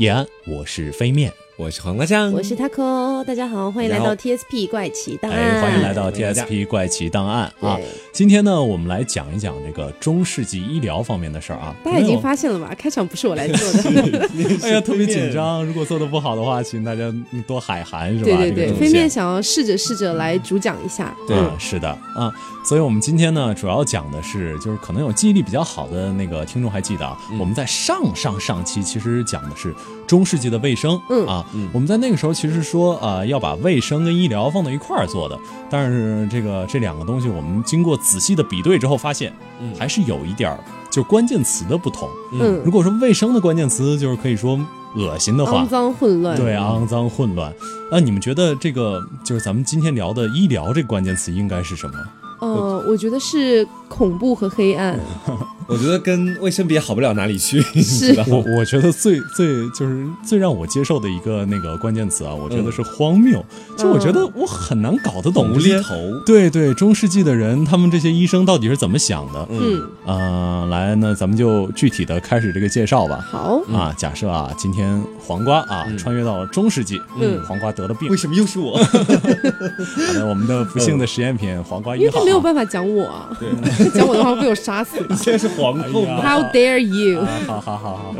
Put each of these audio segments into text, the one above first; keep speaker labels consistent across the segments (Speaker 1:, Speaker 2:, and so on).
Speaker 1: 叶安，我是飞面。
Speaker 2: 我是黄瓜酱，
Speaker 3: 我是 taco，大家好，欢迎来到 TSP 怪奇档案。
Speaker 1: 哎，欢迎来到 TSP 怪奇档案啊！今天呢，我们来讲一讲这个中世纪医疗方面的事儿啊。
Speaker 3: 大家已经发现了吧？开场不是我来做的。
Speaker 1: 哎呀，特别紧张。如果做的不好的话，请大家多海涵，是吧？
Speaker 3: 对对对，飞面想要试着试着来主讲一下。
Speaker 1: 对，是的啊。所以我们今天呢，主要讲的是，就是可能有记忆力比较好的那个听众还记得啊，我们在上上上期其实讲的是中世纪的卫生。嗯啊，我们在那个时候。其实说啊，要把卫生跟医疗放到一块儿做的，但是这个这两个东西，我们经过仔细的比对之后，发现还是有一点儿，就关键词的不同。嗯，如果说卫生的关键词就是可以说恶心的话，
Speaker 3: 肮脏混乱，
Speaker 1: 对，肮脏混乱。那你们觉得这个就是咱们今天聊的医疗这个关键词应该是什么？
Speaker 3: 呃，我觉得是恐怖和黑暗。
Speaker 2: 我觉得跟卫生比好不了哪里去。
Speaker 3: 是，
Speaker 1: 我我觉得最最就是最让我接受的一个那个关键词啊，我觉得是荒谬。就我觉得我很难搞得懂
Speaker 2: 无厘头。
Speaker 1: 对对，中世纪的人，他们这些医生到底是怎么想的？嗯啊，来，那咱们就具体的开始这个介绍吧。
Speaker 3: 好
Speaker 1: 啊，假设啊，今天黄瓜啊穿越到了中世纪，嗯，黄瓜得了病，
Speaker 2: 为什么又是我？
Speaker 1: 好的，我们的不幸的实验品黄瓜一号，
Speaker 3: 没有办法讲我，讲我的话会被我杀死。
Speaker 2: 现在是。皇后
Speaker 3: ，How dare you！
Speaker 1: 好好好好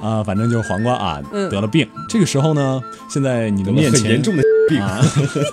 Speaker 1: 好，啊，反正就是黄瓜啊，得了病。这个时候呢，现在你的面前
Speaker 2: 严重的病
Speaker 3: 啊，你不准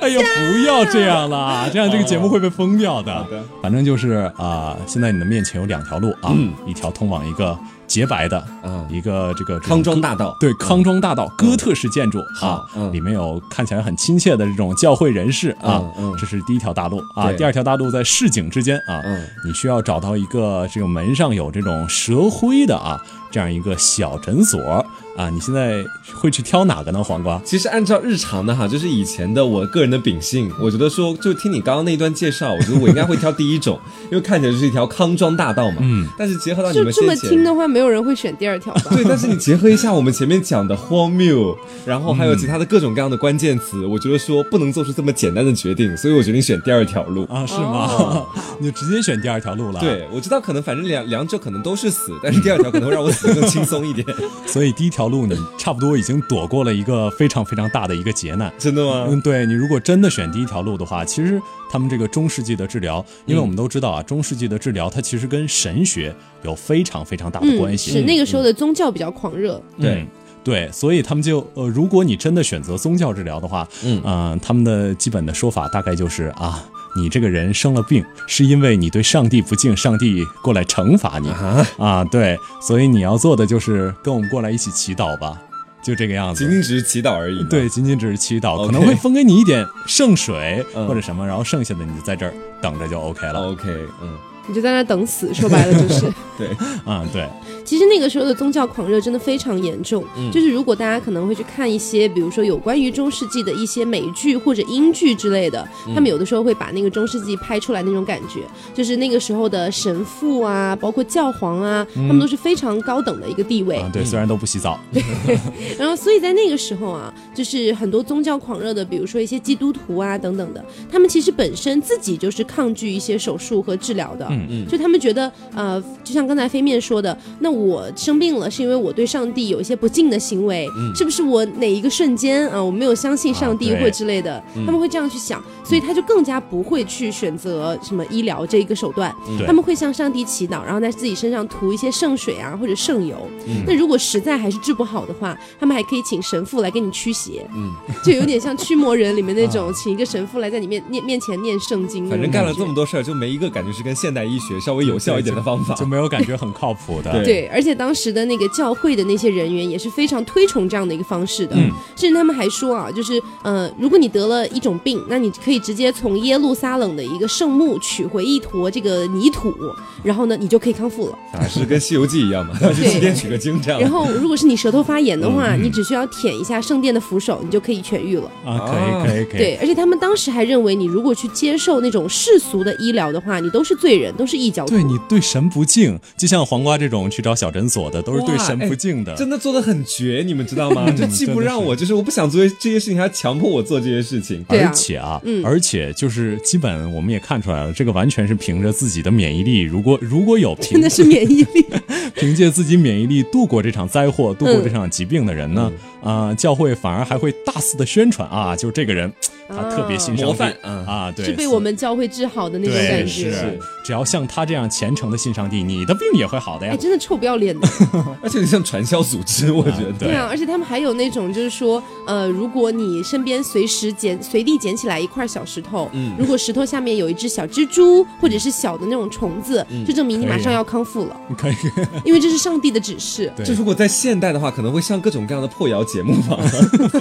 Speaker 1: 哎呀，不要这样啦，这样这个节目会被封掉的。反正就是啊，现在你的面前有两条路啊，一条通往一个。洁白的嗯，一个这个
Speaker 2: 康庄大道，
Speaker 1: 对，康庄大道，哥特式建筑啊，里面有看起来很亲切的这种教会人士啊，这是第一条大路啊。第二条大路在市井之间啊，你需要找到一个这个门上有这种蛇灰的啊，这样一个小诊所。啊，你现在会去挑哪个呢？黄瓜？
Speaker 2: 其实按照日常的哈，就是以前的我个人的秉性，我觉得说，就听你刚刚那一段介绍，我觉得我应该会挑第一种，因为看起来就是一条康庄大道嘛。嗯。但是结合到你们
Speaker 3: 这么听的话，没有人会选第二条吧？
Speaker 2: 对，但是你结合一下我们前面讲的荒谬，然后还有其他的各种各样的关键词，我觉得说不能做出这么简单的决定，所以我决定选第二条路
Speaker 1: 啊？是吗？你就直接选第二条路了？
Speaker 2: 对，我知道可能反正两两者可能都是死，但是第二条可能会让我死的更轻松一点，
Speaker 1: 所以第一条。路你差不多已经躲过了一个非常非常大的一个劫难，
Speaker 2: 真的吗？
Speaker 1: 嗯，对你如果真的选第一条路的话，其实他们这个中世纪的治疗，因为我们都知道啊，中世纪的治疗它其实跟神学有非常非常大的关系，
Speaker 3: 是那个时候的宗教比较狂热，
Speaker 1: 对对，所以他们就呃，如果你真的选择宗教治疗的话，嗯，他们的基本的说法大概就是啊。你这个人生了病，是因为你对上帝不敬，上帝过来惩罚你啊！对，所以你要做的就是跟我们过来一起祈祷吧，就这个样子，
Speaker 2: 仅仅只是祈祷而已。
Speaker 1: 对，仅仅只是祈祷，可能会分给你一点圣水或者什么，然后剩下的你就在这儿等着就 OK 了。
Speaker 2: OK，嗯。
Speaker 3: 你就在那等死，说白了就是。
Speaker 2: 对，
Speaker 1: 啊，对。
Speaker 3: 其实那个时候的宗教狂热真的非常严重。嗯。就是如果大家可能会去看一些，比如说有关于中世纪的一些美剧或者英剧之类的，他们有的时候会把那个中世纪拍出来那种感觉，就是那个时候的神父啊，包括教皇啊，他们都是非常高等的一个地位。
Speaker 1: 对，虽然都不洗澡。
Speaker 3: 对。然后，所以在那个时候啊，就是很多宗教狂热的，比如说一些基督徒啊等等的，他们其实本身自己就是抗拒一些手术和治疗的。嗯嗯。就他们觉得，呃，就像刚才飞面说的，那我生病了是因为我对上帝有一些不敬的行为，是不是我哪一个瞬间啊，我没有相信上帝或之类的，他们会这样去想，所以他就更加不会去选择什么医疗这一个手段，他们会向上帝祈祷，然后在自己身上涂一些圣水啊或者圣油。那如果实在还是治不好的话，他们还可以请神父来给你驱邪，嗯，就有点像驱魔人里面那种，请一个神父来在你面面面前念圣经。
Speaker 2: 反正干了这么多事儿，就没一个感觉是跟现代医学。稍微有效一点的方法，
Speaker 1: 就没有感觉很靠谱的。
Speaker 3: 对，而且当时的那个教会的那些人员也是非常推崇这样的一个方式的。嗯，甚至他们还说啊，就是呃，如果你得了一种病，那你可以直接从耶路撒冷的一个圣墓取回一坨这个泥土，然后呢，你就可以康复了。
Speaker 2: 啊，是跟《西游记》一样嘛？去西天取个经这样。
Speaker 3: 然后，如果是你舌头发炎的话，你只需要舔一下圣殿的扶手，你就可以痊愈了。
Speaker 1: 啊，可以，可以，可以。
Speaker 3: 对，而且他们当时还认为，你如果去接受那种世俗的医疗的话，你都是罪人，都是异。
Speaker 1: 对你对神不敬，就像黄瓜这种去找小诊所的，都是对神不敬的。
Speaker 2: 真的做的很绝，你们知道吗？就既不让我，就是我不想做这些事情，还强迫我做这些事情。
Speaker 1: 而且啊，而且就是基本我们也看出来了，这个完全是凭着自己的免疫力。如果如果有
Speaker 3: 真的是免疫力，
Speaker 1: 凭借自己免疫力度过这场灾祸、度过这场疾病的人呢，啊，教会反而还会大肆的宣传啊，就是这个人。他特别欣赏
Speaker 2: 模范，啊，
Speaker 1: 对，
Speaker 3: 是被我们教会治好的那种感觉。
Speaker 1: 是，只要像他这样虔诚的信上帝，你的病也会好的呀。
Speaker 3: 哎，真的臭不要脸的，
Speaker 2: 而且像传销组织，我觉得。
Speaker 3: 对啊，而且他们还有那种，就是说，呃，如果你身边随时捡、随地捡起来一块小石头，嗯，如果石头下面有一只小蜘蛛或者是小的那种虫子，就证明你马上要康复了。
Speaker 1: 可以，
Speaker 3: 因为这是上帝的指示。
Speaker 2: 这如果在现代的话，可能会上各种各样的破谣节目吧。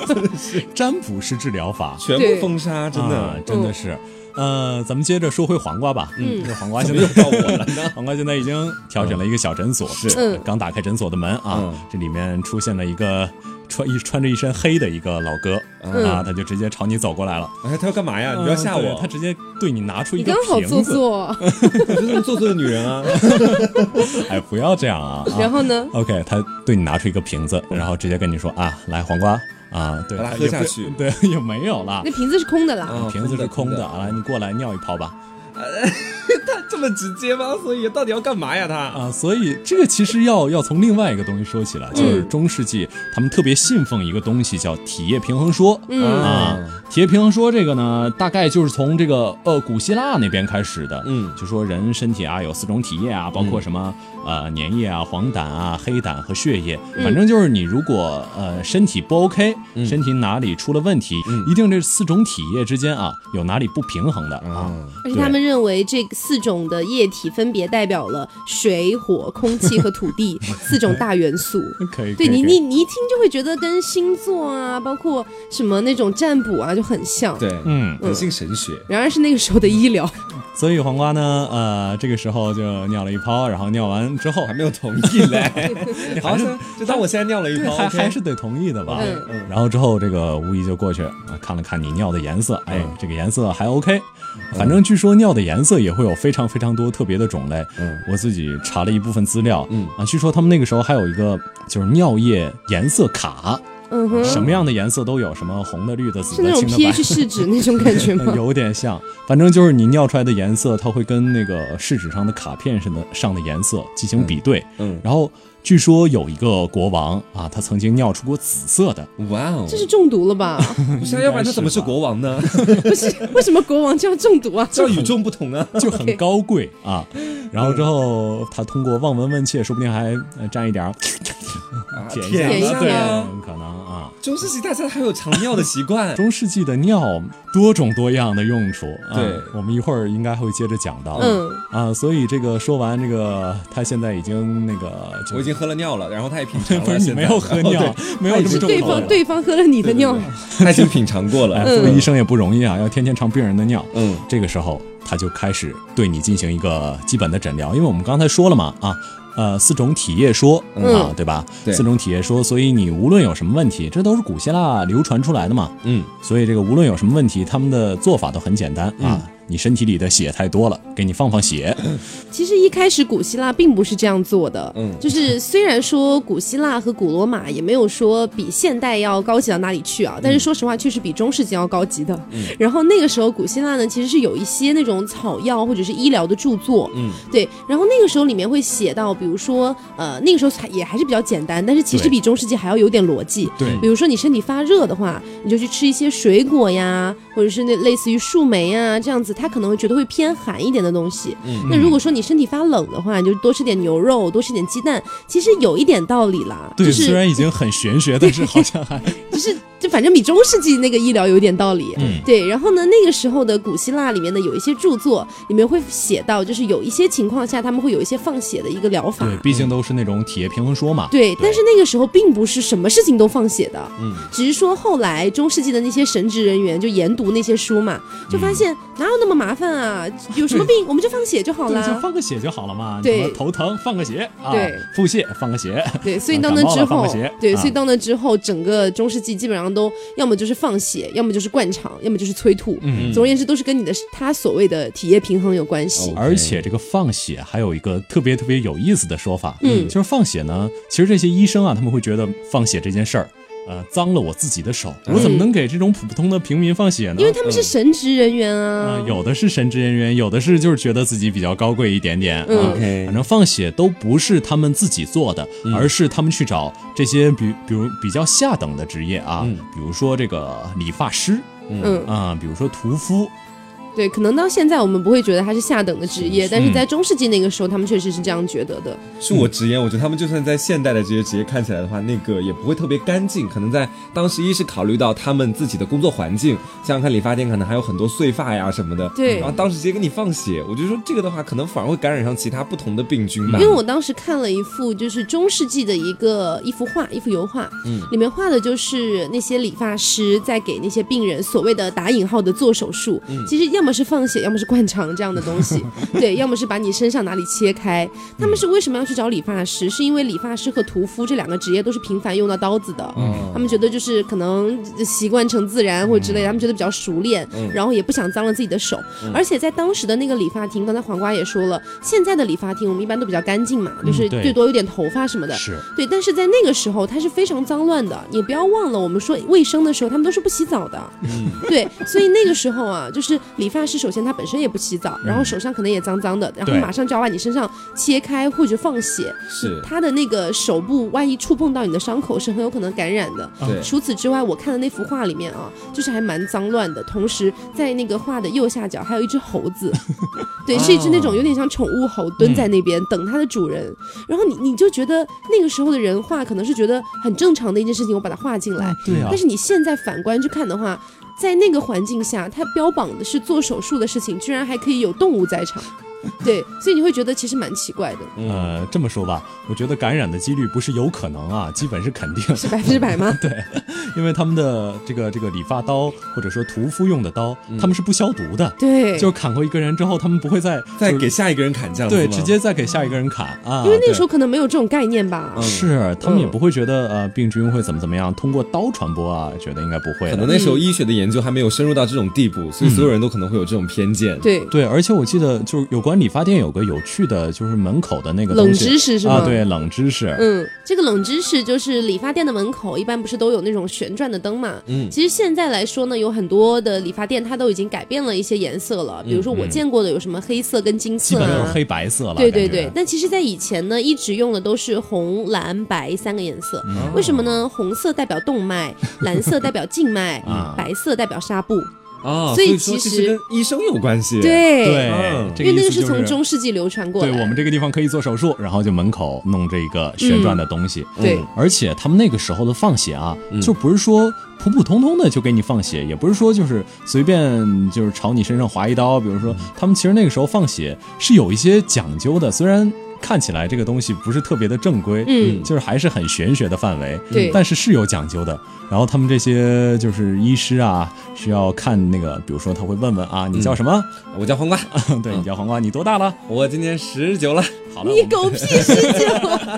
Speaker 2: 真的是
Speaker 1: 占卜式治疗法，
Speaker 2: 全部封杀，真的。
Speaker 1: 真的是，呃，咱们接着说回黄瓜吧。嗯，这黄瓜现在
Speaker 2: 又到我了。
Speaker 1: 黄瓜现在已经挑选了一个小诊所，
Speaker 2: 是
Speaker 1: 刚打开诊所的门啊，这里面出现了一个穿一穿着一身黑的一个老哥啊，他就直接朝你走过来了。
Speaker 2: 哎，他要干嘛呀？你不要吓我！
Speaker 1: 他直接对你拿出一个
Speaker 3: 瓶子。刚好做作，
Speaker 2: 就是做作的女人啊！
Speaker 1: 哎，不要这样啊！
Speaker 3: 然后呢
Speaker 1: ？OK，他对你拿出一个瓶子，然后直接跟你说啊，来黄瓜。啊，对，
Speaker 2: 把它喝下去，
Speaker 1: 对，也没有了。
Speaker 3: 那瓶子是空的啦，
Speaker 1: 瓶子是空的。啊，你过来尿一泡吧。
Speaker 2: 他这么直接吗？所以到底要干嘛呀？他
Speaker 1: 啊，所以这个其实要要从另外一个东西说起了，就是中世纪他们特别信奉一个东西叫体液平衡说啊。体液平衡说这个呢，大概就是从这个呃古希腊那边开始的。嗯，就说人身体啊有四种体液啊，包括什么呃粘液啊、黄疸啊、黑胆和血液，反正就是你如果呃身体不 OK，身体哪里出了问题，一定这四种体液之间啊有哪里不平衡的啊。
Speaker 3: 而且他们认为这四种的液体分别代表了水、火、空气和土地 四种大元素。
Speaker 1: 可以，
Speaker 3: 对你你你一听就会觉得跟星座啊，包括什么那种占卜啊。就很像，
Speaker 2: 对，嗯，很信神学，
Speaker 3: 然而是那个时候的医疗。
Speaker 1: 所以黄瓜呢，呃，这个时候就尿了一泡，然后尿完之后
Speaker 2: 还没有同意嘞，你 好像就当我现在尿了一泡，
Speaker 1: 还还是得同意的吧？嗯，然后之后这个吴姨就过去啊，看了看你尿的颜色，哎，这个颜色还 OK，反正据说尿的颜色也会有非常非常多特别的种类。嗯，我自己查了一部分资料，嗯啊，据说他们那个时候还有一个就是尿液颜色卡。
Speaker 3: 嗯哼，
Speaker 1: 什么样的颜色都有，什么红的、绿的、紫的、青的、
Speaker 3: 白。pH 试纸那种感觉吗？
Speaker 1: 有点像，反正就是你尿出来的颜色，它会跟那个试纸上的卡片上的上的颜色进行比对。嗯，然后据说有一个国王啊，他曾经尿出过紫色的。
Speaker 2: 哇哦，
Speaker 3: 这是中毒了吧？
Speaker 2: 不是，要不然他怎么是国王呢？
Speaker 3: 不是，为什么国王就要中毒啊？
Speaker 2: 这与众不同啊，
Speaker 1: 就很高贵啊。然后之后他通过望闻问切，说不定还沾一点。
Speaker 2: 舔一下
Speaker 1: 对，可能啊。
Speaker 2: 中世纪大家还有藏尿的习惯。
Speaker 1: 中世纪的尿多种多样的用处，
Speaker 2: 对，
Speaker 1: 我们一会儿应该会接着讲到。嗯啊，所以这个说完这个，他现在已经那个，
Speaker 2: 我已经喝了尿了，然后他也品尝了。
Speaker 1: 没有喝尿，没有这么重
Speaker 3: 对方对方喝了你的尿，
Speaker 2: 他已经品尝过了。
Speaker 1: 作为医生也不容易啊，要天天尝病人的尿。嗯，这个时候他就开始对你进行一个基本的诊疗，因为我们刚才说了嘛，啊。呃，四种体液说啊，对吧？四种体液说，所以你无论有什么问题，这都是古希腊流传出来的嘛。嗯，所以这个无论有什么问题，他们的做法都很简单啊。你身体里的血太多了，给你放放血。
Speaker 3: 其实一开始古希腊并不是这样做的，嗯，就是虽然说古希腊和古罗马也没有说比现代要高级到哪里去啊，但是说实话确实比中世纪要高级的。嗯，然后那个时候古希腊呢，其实是有一些那种草药或者是医疗的著作，嗯，对，然后那个时候里面会写到，比如说，呃，那个时候还也还是比较简单，但是其实比中世纪还要有点逻辑。
Speaker 1: 对，
Speaker 3: 比如说你身体发热的话，你就去吃一些水果呀，或者是那类似于树莓啊这样子。他可能会觉得会偏寒一点的东西。嗯那如果说你身体发冷的话，你就多吃点牛肉，多吃点鸡蛋。其实有一点道理啦。
Speaker 1: 对，
Speaker 3: 虽
Speaker 1: 然已经很玄学，但是好像还
Speaker 3: 就是。就反正比中世纪那个医疗有点道理，嗯，对。然后呢，那个时候的古希腊里面的有一些著作里面会写到，就是有一些情况下他们会有一些放血的一个疗法。
Speaker 1: 对，毕竟都是那种体液平衡说嘛。
Speaker 3: 对，但是那个时候并不是什么事情都放血的，嗯，只是说后来中世纪的那些神职人员就研读那些书嘛，就发现哪有那么麻烦啊？有什么病我们就放血就好了，
Speaker 1: 就放个血就好了嘛。
Speaker 3: 对，
Speaker 1: 头疼放个血，
Speaker 3: 对，
Speaker 1: 腹泻放个血，
Speaker 3: 对，所以到那之后，对，所以到那之后，整个中世纪基本上都要么就。是放血，要么就是灌肠，要么就是催吐。嗯，总而言之，都是跟你的他所谓的体液平衡有关系。
Speaker 1: 而且这个放血还有一个特别特别有意思的说法，嗯，就是放血呢，其实这些医生啊，他们会觉得放血这件事儿。呃脏了我自己的手，我怎么能给这种普通的平民放血呢？
Speaker 3: 因为他们是神职人员啊，
Speaker 1: 有的是神职人员，有的是就是觉得自己比较高贵一点点啊。反正放血都不是他们自己做的，而是他们去找这些比比如比较下等的职业啊，比如说这个理发师，嗯。啊，比如说屠夫。
Speaker 3: 对，可能到现在我们不会觉得他是下等的职业，但是在中世纪那个时候，他们确实是这样觉得的。
Speaker 2: 恕我直言，我觉得他们就算在现代的这些职业看起来的话，那个也不会特别干净。可能在当时，一是考虑到他们自己的工作环境，想想看理发店可能还有很多碎发呀什么的。
Speaker 3: 对，
Speaker 2: 然后当时直接给你放血，我就说这个的话，可能反而会感染上其他不同的病菌吧。
Speaker 3: 因为我当时看了一幅就是中世纪的一个一幅画，一幅油画，嗯，里面画的就是那些理发师在给那些病人所谓的打引号的做手术，嗯其实要么是放血，要么是。灌肠这样的东西，对，要么是把你身上哪里切开。他们是为什么要去找理发师？是因为理发师和屠夫这两个职业都是频繁用到刀子的。嗯，他们觉得就是可能习惯成自然或者之类，他们觉得比较熟练，然后也不想脏了自己的手。而且在当时的那个理发厅，刚才黄瓜也说了，现在的理发厅我们一般都比较干净嘛，就是最多有点头发什么的。
Speaker 1: 是
Speaker 3: 对，但是在那个时候它是非常脏乱的。你不要忘了，我们说卫生的时候，他们都是不洗澡的。嗯，对，所以那个时候啊，就是理发师首先他本身也不洗澡，然后手上可能也脏脏的，然后马上就要把你身上切开或者放血，
Speaker 2: 是
Speaker 3: 他的那个手部万一触碰到你的伤口是很有可能感染的。
Speaker 2: 对，
Speaker 3: 除此之外，我看的那幅画里面啊，就是还蛮脏乱的。同时，在那个画的右下角还有一只猴子，对，是一只那种有点像宠物猴蹲在那边等它的主人。然后你你就觉得那个时候的人画可能是觉得很正常的一件事情，我把它画进来。
Speaker 1: 对啊。
Speaker 3: 但是你现在反观去看的话。在那个环境下，他标榜的是做手术的事情，居然还可以有动物在场。对，所以你会觉得其实蛮奇怪的。
Speaker 1: 呃，这么说吧，我觉得感染的几率不是有可能啊，基本是肯定，
Speaker 3: 是百分之百吗？
Speaker 1: 对，因为他们的这个这个理发刀或者说屠夫用的刀，他们是不消毒的。
Speaker 3: 对，
Speaker 1: 就砍过一个人之后，他们不会再
Speaker 2: 再给下一个人砍这样。
Speaker 1: 对，直接再给下一个人砍啊。
Speaker 3: 因为那时候可能没有这种概念吧。
Speaker 1: 是，他们也不会觉得呃病菌会怎么怎么样通过刀传播啊，觉得应该不会。
Speaker 2: 可能那时候医学的研究还没有深入到这种地步，所以所有人都可能会有这种偏见。
Speaker 3: 对
Speaker 1: 对，而且我记得就是有关理发店有个。有趣的就是门口的那个
Speaker 3: 冷知识是吗？
Speaker 1: 啊，对，冷知识。
Speaker 3: 嗯，这个冷知识就是理发店的门口一般不是都有那种旋转的灯嘛？嗯，其实现在来说呢，有很多的理发店它都已经改变了一些颜色了。比如说我见过的有什么黑色跟金色，
Speaker 1: 基本都是黑白色了。
Speaker 3: 对对对。但其实，在以前呢，一直用的都是红、蓝、白三个颜色。为什么呢？红色代表动脉，蓝色代表静脉，白色代表纱布。
Speaker 2: 啊，
Speaker 3: 所
Speaker 2: 以
Speaker 3: 其实
Speaker 2: 跟医生有关系。
Speaker 3: 对
Speaker 1: 对，
Speaker 3: 因为那个是从中世纪流传过
Speaker 1: 来。对我们这个地方可以做手术，然后就门口弄这个旋转的东西。
Speaker 3: 对，
Speaker 1: 而且他们那个时候的放血啊，就不是说普普通通的就给你放血，也不是说就是随便就是朝你身上划一刀。比如说，他们其实那个时候放血是有一些讲究的，虽然。看起来这个东西不是特别的正规，嗯，就是还是很玄学的范围，
Speaker 3: 对，
Speaker 1: 但是是有讲究的。然后他们这些就是医师啊，需要看那个，比如说他会问问啊，你叫什么？
Speaker 2: 我叫黄瓜，
Speaker 1: 对你叫黄瓜，你多大了？
Speaker 2: 我今年十九了。
Speaker 1: 好了，
Speaker 3: 你狗屁十九，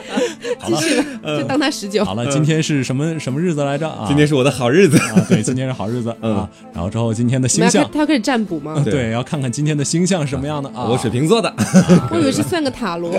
Speaker 3: 继续，就当他十九。
Speaker 1: 好了，今天是什么什么日子来着啊？
Speaker 2: 今天是我的好日子
Speaker 1: 啊，对，今天是好日子啊。然后之后今天的星象，
Speaker 3: 他要开始占卜吗？
Speaker 1: 对，要看看今天的星象是什么样的啊。
Speaker 2: 我水瓶座的，
Speaker 3: 我以为是算个塔罗。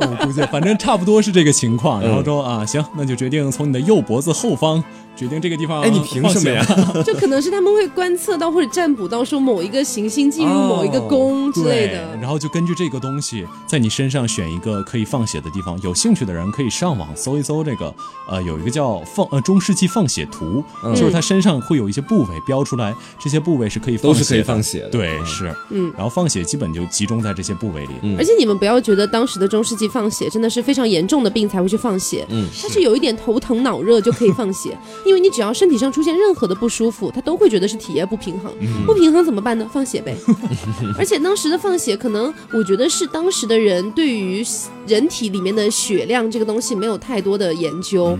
Speaker 1: 我 估计反正差不多是这个情况，然后说啊，行，那就决定从你的右脖子后方决定这个地方。
Speaker 2: 哎，你凭什么呀？
Speaker 3: 就可能是他们会观测到或者占卜到说某一个行星进入某一个宫之类的，
Speaker 1: 然后就根据这个东西在你身上选一个可以放血的地方。有兴趣的人可以上网搜一搜这个，呃，有一个叫放呃中世纪放血图，就是他身上会有一些部位标出来，这些部位是可以
Speaker 2: 都是可以放血的。
Speaker 1: 对，是，嗯，然后放血基本就集中在这些部位里。
Speaker 3: 而且你们不要觉得当时的中世纪放血真的是非常严重的病才会去放血，嗯，但是有一点头疼脑热就可以放血，因为你只要身体上出现任何的不舒服，他都会觉得是体液不平衡，不平衡怎么办呢？放血呗。而且当时的放血，可能我觉得是当时的人对于人体里面的血量这个东西没有太多的研究。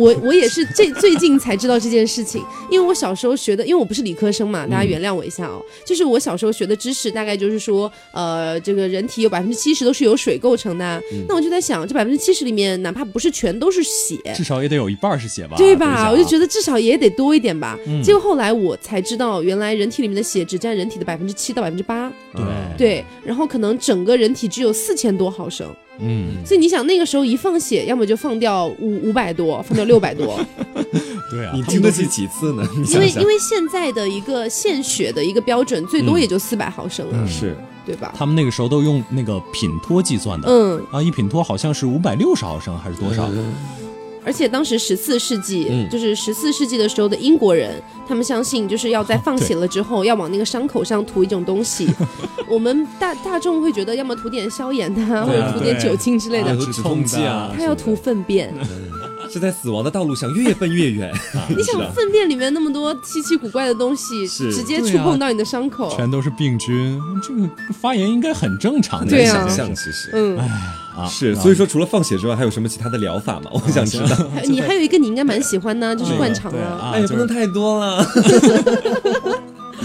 Speaker 3: 我我也是最 最近才知道这件事情，因为我小时候学的，因为我不是理科生嘛，大家原谅我一下哦。就是我小时候学的知识，大概就是说，呃，这个人体有百分之七十都是由水构成的。那我就在想，这百分之七十里面，哪怕不是全都是血，
Speaker 1: 至少也得有一半是血吧？
Speaker 3: 对吧？我就觉得至少也得多一点吧。结果后来我才知道，原来人体里面的血只占人体的百分之七到百分之八。
Speaker 1: 对
Speaker 3: 对，然后可能整个人体只有四千多毫升。嗯，所以你想那个时候一放血，要么就放掉五五百多，放掉六百多。
Speaker 1: 对啊，
Speaker 2: 你经得起几次呢？
Speaker 3: 因为因为现在的一个献血的一个标准，最多也就四百毫升了，
Speaker 2: 是
Speaker 3: 对吧？
Speaker 1: 他们那个时候都用那个品托计算的，嗯啊，一品托好像是五百六十毫升还是多少？
Speaker 3: 而且当时十四世纪，就是十四世纪的时候的英国人，他们相信就是要在放血了之后，要往那个伤口上涂一种东西。我们大大众会觉得，要么涂点消炎的，或者涂点酒精之类的。
Speaker 2: 止痛剂啊。
Speaker 3: 他要涂粪便，
Speaker 2: 是在死亡的道路上越奔越远。
Speaker 3: 你想，粪便里面那么多稀奇古怪的东西，直接触碰到你的伤口，
Speaker 1: 全都是病菌，这个发炎应该很正常的。
Speaker 3: 对
Speaker 2: 啊，想象其实，
Speaker 3: 嗯，
Speaker 1: 哎啊，
Speaker 2: 是，所以说除了放血之外，还有什么其他的疗法吗？我想知道。
Speaker 3: 你还有一个你应该蛮喜欢的，就是灌肠啊。
Speaker 2: 哎，不能太多了。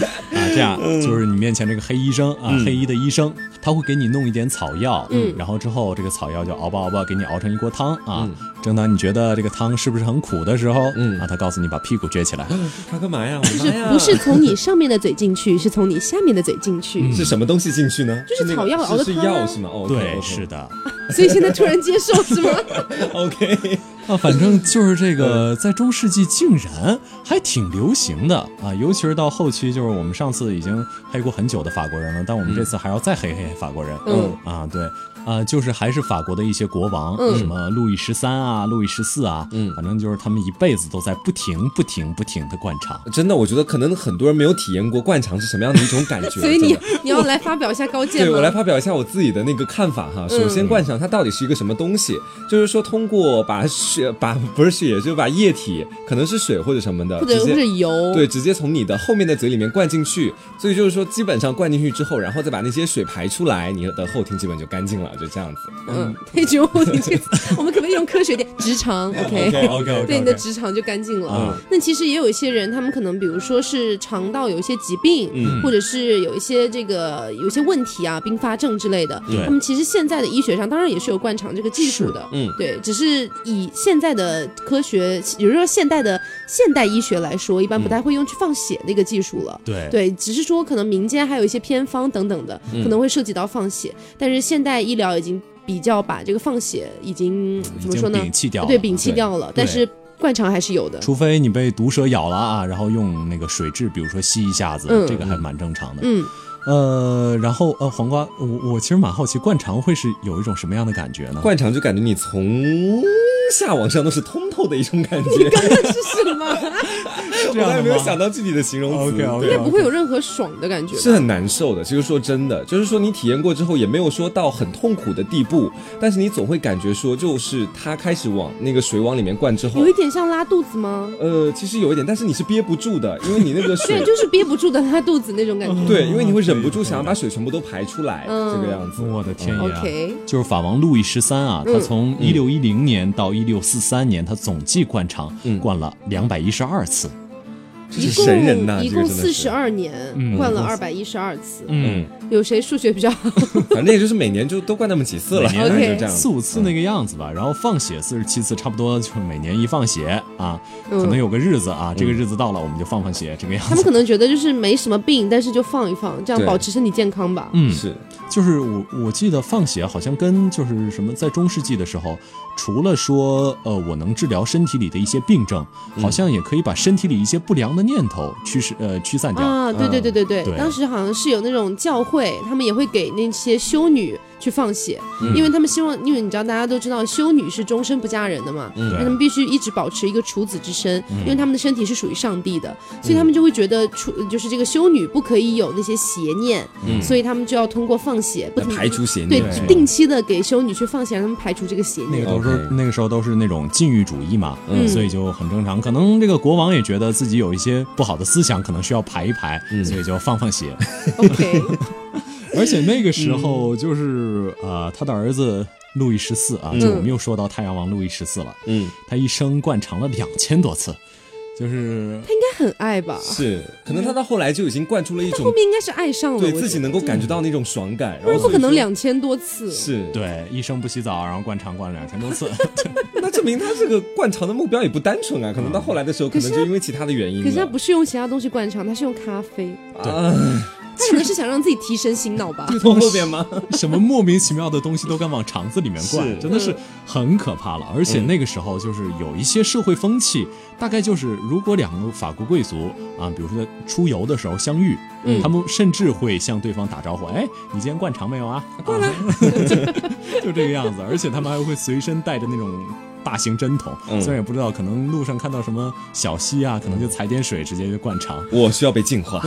Speaker 1: 啊，这样就是你面前这个黑医生啊，黑衣的医生，他会给你弄一点草药，嗯，然后之后这个草药就熬吧熬吧，给你熬成一锅汤啊。正当你觉得这个汤是不是很苦的时候，嗯，啊，他告诉你把屁股撅起来，
Speaker 2: 他 干嘛呀？
Speaker 3: 就是不是从你上面的嘴进去，是从你下面的嘴进去。
Speaker 2: 是什么东西进去呢？
Speaker 3: 就是草药熬的汤。
Speaker 2: 是药是吗？哦，
Speaker 1: 对，是的。
Speaker 3: 所以现在突然接受是吗？
Speaker 2: OK，
Speaker 1: 啊，反正就是这个，在中世纪竟然还挺流行的啊，尤其是到后期，就是我们上次已经黑过很久的法国人了，但我们这次还要再黑黑法国人。嗯啊，对。啊，就是还是法国的一些国王，什么路易十三啊，路易十四啊，嗯，反正就是他们一辈子都在不停、不停、不停的灌肠。
Speaker 2: 真的，我觉得可能很多人没有体验过灌肠是什么样的一种感觉。
Speaker 3: 所以你 你要来发表一下高见
Speaker 2: 对我来发表一下我自己的那个看法哈。首先，灌肠它到底是一个什么东西？就是说，通过把血把不是血，就是把液体，可能是水或者什么的，
Speaker 3: 或者是油，
Speaker 2: 对，直接从你的后面的嘴里面灌进去。所以就是说，基本上灌进去之后，然后再把那些水排出来，你的后庭基本就干净了。就这样子，
Speaker 3: 嗯，那就我们可不可以用科学点？直肠，
Speaker 1: OK。OK，
Speaker 3: 对，你的直肠就干净了。嗯，那其实也有一些人，他们可能比如说是肠道有一些疾病，嗯，或者是有一些这个有一些问题啊，并发症之类的，他们其实现在的医学上当然也是有灌肠这个技术的，嗯，对，只是以现在的科学，比如说现代的现代医学来说，一般不太会用去放血那个技术了，
Speaker 1: 对，
Speaker 3: 对，只是说可能民间还有一些偏方等等的，可能会涉及到放血，但是现代医疗。已经比较把这个放血已经怎么说呢？
Speaker 1: 摒弃掉了，
Speaker 3: 对，摒弃掉了。但是灌肠还是有的，
Speaker 1: 除非你被毒蛇咬了啊，然后用那个水蛭，比如说吸一下子，这个还蛮正常的。
Speaker 3: 嗯，
Speaker 1: 呃，然后呃，黄瓜，我我其实蛮好奇，灌肠会是有一种什么样的感觉呢？
Speaker 2: 灌肠就感觉你从下往上都是通透的一种感觉。
Speaker 3: 你刚刚是什么？
Speaker 1: 我
Speaker 2: 还没有想到具体的形容词，
Speaker 3: 应该不会有任何爽的感觉，
Speaker 2: 是很难受的。其实说真的，就是说你体验过之后，也没有说到很痛苦的地步，但是你总会感觉说，就是它开始往那个水往里面灌之后，
Speaker 3: 有一点像拉肚子吗？
Speaker 2: 呃，其实有一点，但是你是憋不住的，因为你那个水
Speaker 3: 就是憋不住的拉肚子那种感觉。
Speaker 2: 对，因为你会忍不住想要把水全部都排出来，这个样子。
Speaker 1: 我的天
Speaker 3: 呀！
Speaker 1: 就是法王路易十三啊，他从一六一零年到一六四三年，他总计灌肠灌了两百一十二次。
Speaker 3: 一
Speaker 2: 共
Speaker 3: 一共四十二年，灌了二百一十二次。
Speaker 1: 嗯，
Speaker 3: 有谁数学比较好？
Speaker 2: 反正也就是每年就都灌那么几次了，
Speaker 1: 就
Speaker 3: 这
Speaker 1: 样四五次那个样子吧。然后放血四十七次，差不多就每年一放血啊，可能有个日子啊，这个日子到了我们就放放血，这个样子。
Speaker 3: 他们可能觉得就是没什么病，但是就放一放，这样保持身体健康吧。
Speaker 1: 嗯，
Speaker 2: 是，
Speaker 1: 就是我我记得放血好像跟就是什么在中世纪的时候。除了说，呃，我能治疗身体里的一些病症，好像也可以把身体里一些不良的念头驱使，呃，驱散掉
Speaker 3: 啊。对对对对对，当时好像是有那种教会，他们也会给那些修女。去放血，因为他们希望，因为你知道，大家都知道修女是终身不嫁人的嘛，那他们必须一直保持一个处子之身，因为他们的身体是属于上帝的，所以他们就会觉得处就是这个修女不可以有那些邪念，所以他们就要通过放血，不
Speaker 2: 排除邪
Speaker 3: 念，对，定期的给修女去放血，让他们排除这个邪念。
Speaker 1: 那个都是那个时候都是那种禁欲主义嘛，所以就很正常。可能这个国王也觉得自己有一些不好的思想，可能需要排一排，所以就放放血。
Speaker 3: OK。
Speaker 1: 而且那个时候就是呃，他的儿子路易十四啊，就我们又说到太阳王路易十四了。嗯，他一生灌肠了两千多次，就是
Speaker 3: 他应该很爱吧？
Speaker 2: 是，可能他到后来就已经灌出了一种
Speaker 3: 后面应该是爱上了，
Speaker 2: 对自己能够感觉到那种爽感。然后
Speaker 3: 不可能两千多次，
Speaker 2: 是
Speaker 1: 对一生不洗澡，然后灌肠灌了两千多次，
Speaker 2: 那证明他这个灌肠的目标也不单纯啊。可能到后来的时候，可能就因为其他的原因。
Speaker 3: 可是他不是用其他东西灌肠，他是用咖啡。
Speaker 1: 对。
Speaker 3: 他可能是想让自己提神醒脑吧。
Speaker 2: 从 后边吗？
Speaker 1: 什么莫名其妙的东西都敢往肠子里面灌，真的是很可怕了。而且那个时候就是有一些社会风气，大概就是如果两个法国贵族啊，比如说在出游的时候相遇，
Speaker 3: 嗯
Speaker 1: 他们甚至会向对方打招呼，哎，你今天灌肠没有啊？灌了，就这个样子。而且他们还会随身带着那种。大型针筒，
Speaker 2: 嗯
Speaker 1: 虽然也不知道，可能路上看到什么小溪啊，可能就踩点水，直接就灌肠。
Speaker 2: 我需要被净化。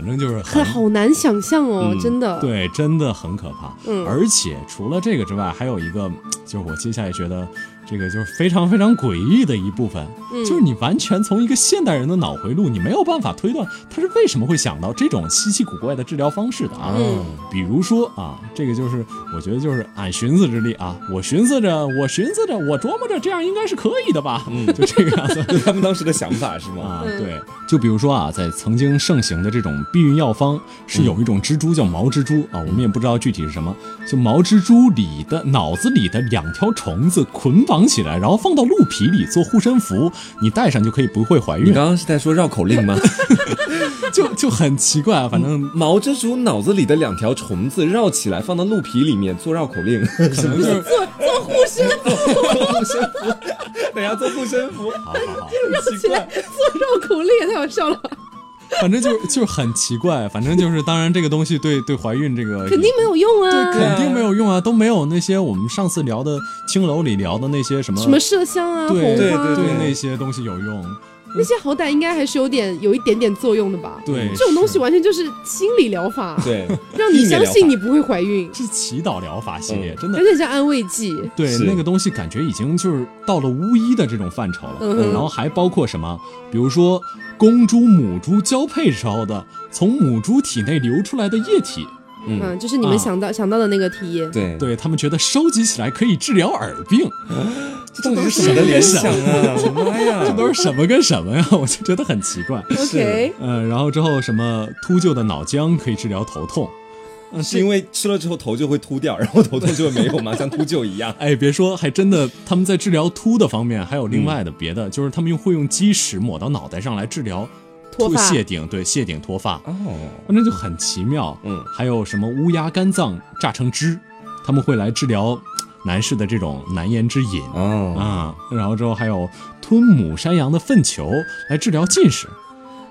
Speaker 1: 反正就是
Speaker 3: 可
Speaker 1: 很
Speaker 3: 好难想象哦，
Speaker 2: 嗯
Speaker 3: 真的。
Speaker 1: 对，真的很可怕。
Speaker 3: 嗯
Speaker 1: 而且除了这个之外，还有一个，就是我接下来觉得这个就是非常非常诡异的一部分，
Speaker 3: 嗯
Speaker 1: 就是你完全从一个现代人的脑回路，你没有办法推断他是为什么会想到这种稀奇古怪的治疗方式的啊。
Speaker 3: 嗯
Speaker 1: 比如说啊，这个就是我觉得就是俺寻思之力啊，我寻思着，我寻思着，我琢磨着，这样应该是可以的吧？嗯，就这个样子。
Speaker 2: 就他们当时的想法是吗？
Speaker 1: 啊，
Speaker 3: 嗯
Speaker 1: 对，就比如说啊，在曾经盛行的这种避孕药方，是有一种蜘蛛叫毛蜘蛛啊，我们也不知道具体是什么，就毛蜘蛛里的脑子里的两条虫子捆绑起来，然后放到鹿皮里做护身符，你戴上就可以不会怀孕，
Speaker 2: 你刚刚是在说绕口令吗？
Speaker 1: 就就很奇怪啊，反正
Speaker 2: 毛蜘蛛脑子里的两条虫子绕起来，放到鹿皮里面做绕口令，
Speaker 1: 可能就是
Speaker 3: 做做护身符，
Speaker 2: 护身符，等下做护身符，
Speaker 1: 好好好，
Speaker 3: 绕起来做绕口令，也太好笑了。吧？
Speaker 1: 反正就是就是很奇怪，反正就是当然这个东西对对怀孕这个
Speaker 3: 肯定没有用啊！
Speaker 1: 对肯定没有用啊，都没有那些我们上次聊的青楼里聊的那些什么
Speaker 3: 什么麝香啊、红
Speaker 1: 对
Speaker 2: 对对
Speaker 1: 那些东西有用。
Speaker 3: 那些好歹应该还是有点有一点点作用的吧？
Speaker 1: 对
Speaker 3: 这种东西完全就是心理疗法，
Speaker 2: 对，
Speaker 3: 让你相信你不会怀孕，
Speaker 1: 是祈祷疗法系列，
Speaker 2: 嗯
Speaker 1: 真的
Speaker 3: 有点像安慰剂。
Speaker 1: 对那个东西，感觉已经就是到了巫医的这种范畴了。
Speaker 3: 嗯
Speaker 1: 然后还包括什么，比如说公猪、母猪交配时候的从母猪体内流出来的液体，
Speaker 2: 嗯，
Speaker 3: 嗯，就是你们
Speaker 1: 啊
Speaker 3: 想到、想到的那个体验。
Speaker 2: 对，
Speaker 1: 对他们觉得收集起来可以治疗耳病，
Speaker 2: 这到底是什么联想啊？我的妈
Speaker 1: 这！都是什么跟什么呀？我就觉得很奇怪。
Speaker 3: OK，
Speaker 1: 呃，然后之后什么秃鹫的脑浆可以治疗头痛，
Speaker 2: 嗯是因为吃了之后头就会秃掉，然后头痛就会没有嘛？像秃鹫一样。
Speaker 1: 哎，别说，还真的，他们在治疗秃的方面还有另外的别的，就是他们用会用鸡屎抹到脑袋上来治疗
Speaker 3: 脱发
Speaker 1: 谢顶，对谢顶脱发，
Speaker 2: 哦，
Speaker 1: 那就很奇妙。
Speaker 2: 嗯，
Speaker 1: 还有什么乌鸦肝脏榨成汁，他们会来治疗男士的这种难言之隐。
Speaker 2: 哦，
Speaker 1: 啊，然后之后还有吞母山羊的粪球来治疗近视，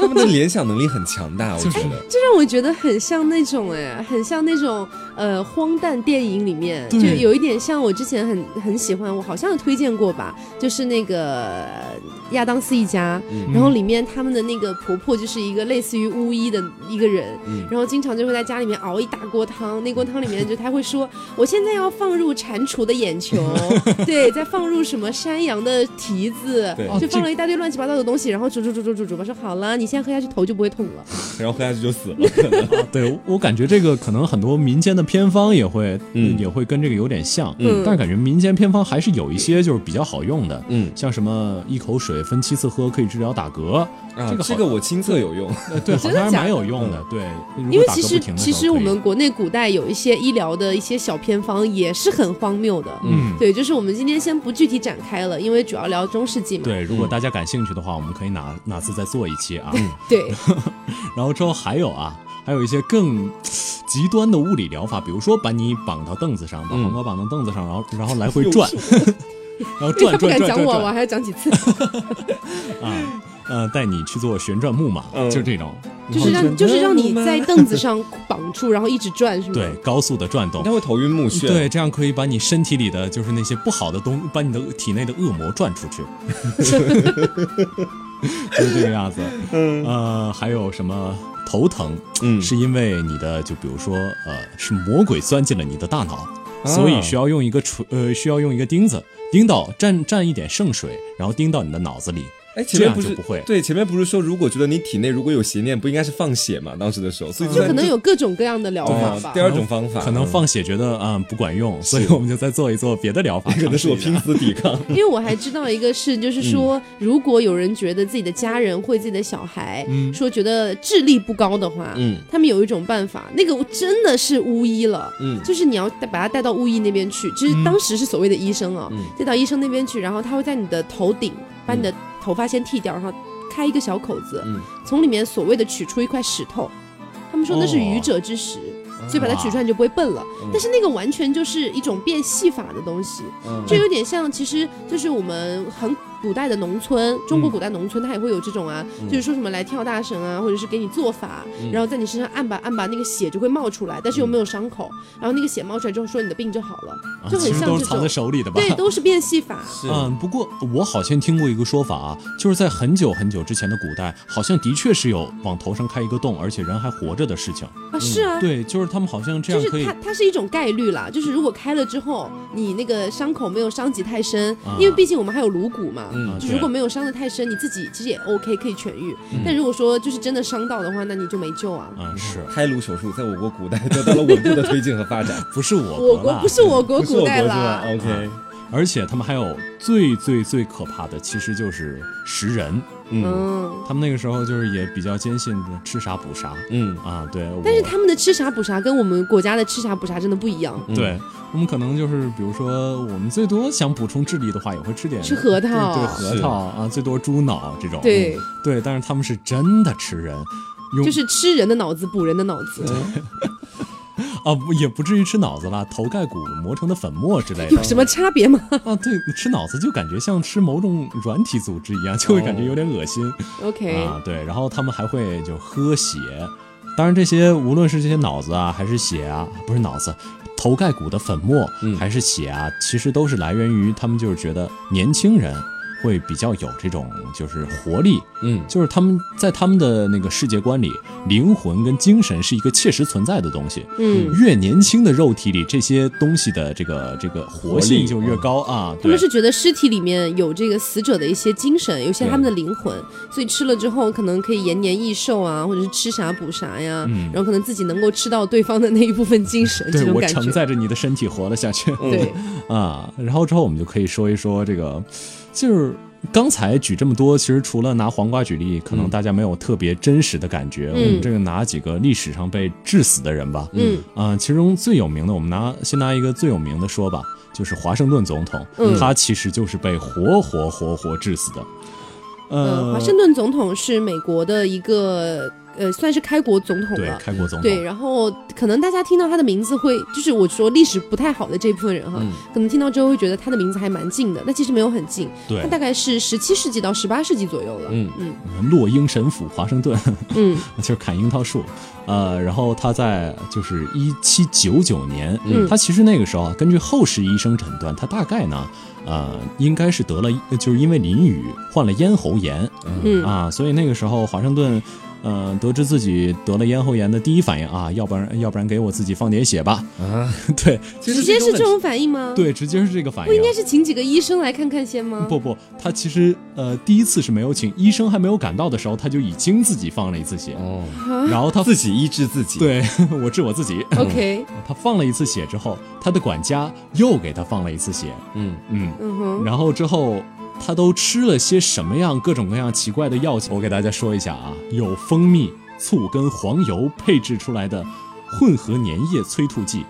Speaker 2: 他们的联想能力很强大，我觉得。
Speaker 3: 这让我觉得很像那种哎，很像那种呃荒诞电影里面，就有一点像我之前很很喜欢，我好像有推荐过吧，就是那个呃亚当斯一家，
Speaker 2: 嗯。
Speaker 3: 然后里面他们的那个婆婆就是一个类似于巫医的一个人，
Speaker 2: 嗯。
Speaker 3: 然后经常就会在家里面熬一大锅汤，那锅汤里面就他会说，我现在要放入蟾蜍的眼球，对，再放入什么山羊的蹄子，就放了一大堆乱七八糟的东西，然后煮煮煮煮煮煮吧，说好了，你现在喝下去头就不会痛了。
Speaker 2: 然后喝下去就死了，可 能。
Speaker 1: 对我我感觉这个可能很多民间的偏方也会，
Speaker 2: 嗯。
Speaker 1: 也会跟这个有点像，
Speaker 3: 嗯。
Speaker 1: 但是感觉民间偏方还是有一些就是比较好用的，
Speaker 2: 嗯。
Speaker 1: 像什么一口水分七次喝可以治疗打嗝，
Speaker 2: 啊
Speaker 1: 这个
Speaker 2: 这个我亲测有用。
Speaker 1: 呃，对，好像还蛮有用的，对，
Speaker 3: 因为其实其实我们国内古代有一些医疗的一些小偏方也是很荒谬的。
Speaker 1: 嗯。
Speaker 3: 对，就是我们今天先不具体展开了，因为主要聊中世纪嘛。
Speaker 1: 对，如果大家感兴趣的话，我们可以哪哪次再做一期啊。
Speaker 3: 对，
Speaker 1: 然后之后还有啊，还有一些更极端的物理疗法，比如说把你绑到凳子上，把
Speaker 2: 嗯
Speaker 1: 黄瓜绑到凳子上，然后然后来回转，然后转
Speaker 3: 他不
Speaker 1: 转
Speaker 3: 敢讲我，我
Speaker 1: 转转转
Speaker 3: 还要讲几次，
Speaker 1: 啊，呃，带你去做旋转木马，
Speaker 2: 嗯
Speaker 1: 就这种，
Speaker 3: 就是让就是让你在凳子上绑住，然后一直转，是吗？
Speaker 1: 对，高速的转动
Speaker 2: 那。会头晕目眩。
Speaker 1: 对，这样可以把你身体里的就是那些不好的东，把你的体内的恶魔转出去，就是这个样子。
Speaker 2: 嗯
Speaker 1: 呃，还有什么头疼，
Speaker 2: 嗯
Speaker 1: 是因为你的就比如说呃是魔鬼钻进了你的大脑，
Speaker 2: 啊
Speaker 1: 所以需要用一个锤呃需要用一个钉子钉到蘸蘸一点圣水，然后钉到你的脑子里。
Speaker 2: 哎，前面不
Speaker 1: 是不会
Speaker 2: 对，前面不是说如果觉得你体内如果有邪念，不应该是放血嘛？当时的时候，所以
Speaker 3: 就可能有各种各样的疗法
Speaker 2: 第。二种方法
Speaker 1: 可能放血觉得嗯不管用，所以我们就再做一做别的疗法。
Speaker 2: 可能是我拼死抵抗。
Speaker 3: 因为我还知道一个事，就是说，如果有人觉得自己的家人或自己的小孩，
Speaker 1: 嗯
Speaker 3: 说觉得智力不高的话，
Speaker 2: 嗯
Speaker 3: 他们有一种办法，那个真的是巫医了。
Speaker 2: 嗯
Speaker 3: 就是你要带把他带到巫医那边去，就是当时是所谓的医生啊，
Speaker 2: 嗯
Speaker 3: 带到医生那边去，然后他会在你的头顶把你的头发先剃掉，然后开一个小口子，从里面所谓的取出一块石头，他们说那是愚者之石。所以把它取出来你就不会笨了，但是那个完全就是一种变戏法的东西，就有点像，其实就是我们很。古代的农村，中国古代农村，它也会有这种啊，就是说什么来跳大神啊，或者是给你做法，然后在你身上按吧按吧，那个血就会冒出来，但是又没有伤口，然后那个血冒出来之后，说你的病就好了，就很像这种。
Speaker 1: 藏在手里的吧？
Speaker 3: 对，都是变戏法。
Speaker 1: 嗯，不过我好像听过一个说法啊，就是在很久很久之前的古代，好像的确是有往头上开一个洞，而且人还活着的事情
Speaker 3: 啊。是啊，
Speaker 1: 对，就是他们好像这样可以。
Speaker 3: 它它是一种概率啦，就是如果开了之后，你那个伤口没有伤及太深，因为毕竟我们还有颅骨嘛，就如果没有。伤的太深，你自己其实也 OK，可以痊愈。但如果说就是真的伤到的话，那你就没救啊。
Speaker 1: 嗯，是
Speaker 2: 开颅手术，在我国古代得到了稳步的推进和发展。
Speaker 1: 不是我
Speaker 3: 我国，不是我国古代
Speaker 2: 了。OK，
Speaker 1: 而且他们还有最最最可怕的，其实就是食人。嗯，他们那个时候就是也比较坚信的吃啥补啥。嗯啊，对。
Speaker 3: 但是他们的吃啥补啥跟我们国家的吃啥补啥真的不一样。
Speaker 1: 对我们可能就是比如说，我们最多想补充智力的话，也会吃点
Speaker 3: 吃核桃，
Speaker 1: 对核桃啊，最多猪脑这种。
Speaker 3: 对
Speaker 1: 对，但是他们是真的吃人，
Speaker 3: 就是吃人的脑子补人的脑子。
Speaker 1: 啊，不也不至于吃脑子啦，头盖骨磨成的粉末之类的，
Speaker 3: 有什么差别吗？
Speaker 1: 啊，对，吃脑子就感觉像吃某种软体组织一样，就会感觉有点恶心。
Speaker 3: OK，
Speaker 1: 啊，对，然后他们还会就喝血，当然这些无论是这些脑子啊，还是血啊，不是脑子，头盖骨的粉末还是血啊，其实都是来源于他们就是觉得年轻人。会比较有这种就是活力，嗯，就是他们在他们的那个世界观里，灵魂跟精神是一个切实存在的东西，嗯，越年轻的肉体里这些东西的这个这个活性就越高啊。
Speaker 3: 他们是觉得尸体里面有这个死者的一些精神，有些他们的灵魂，所以吃了之后可能可以延年益寿啊，或者是吃啥补啥呀，然后可能自己能够吃到对方的那一部分精神，这种感
Speaker 1: 觉。我承载着你的身体活了下去，
Speaker 3: 对。
Speaker 1: 啊，然后之后我们就可以说一说这个。就是刚才举这么多，其实除了拿黄瓜举例，可能大家没有特别真实的感觉。我们这个拿几个历史上被致死的人吧。嗯啊，其中最有名的，我们拿先拿一个最有名的说吧，就是华盛顿总统，他其实就是被活活活活致死的。
Speaker 3: 呃，华盛顿总统是美国的一个。呃，算是开国总统了。
Speaker 1: 开国总统。
Speaker 3: 对，然后可能大家听到他的名字会，就是我说历史不太好的这部分人哈，可能听到之后会觉得他的名字还蛮近的，那其实没有很近。
Speaker 1: 对。
Speaker 3: 他大概是十七世纪到十八世纪左右了。嗯
Speaker 1: 嗯。落英神府华盛顿。嗯。就是砍樱桃树。呃，然后他在就是一七九九年，他其实那个时候啊，根据后世医生诊断，他大概呢，呃，应该是得了，就是因为淋雨患了咽喉炎。嗯。啊，所以那个时候华盛顿。嗯，得知自己得了咽喉炎的第一反应啊，要不然要不然给我自己放点血吧。啊，对，
Speaker 3: 直接是这种反应吗？
Speaker 1: 对，直接是这个反应。
Speaker 3: 不应该是请几个医生来看看先吗？
Speaker 1: 不不，他其实呃第一次是没有请医生，还没有赶到的时候，他就已经自己放了一次血。哦，然后他
Speaker 2: 自己医治自己。
Speaker 1: 对，我治我自己。
Speaker 3: OK。
Speaker 1: 他放了一次血之后，他的管家又给他放了一次血。嗯嗯嗯哼。然后之后。他都吃了些什么样各种各样奇怪的药剂？我给大家说一下啊，有蜂蜜、醋跟黄油配制出来的混合粘液催吐剂。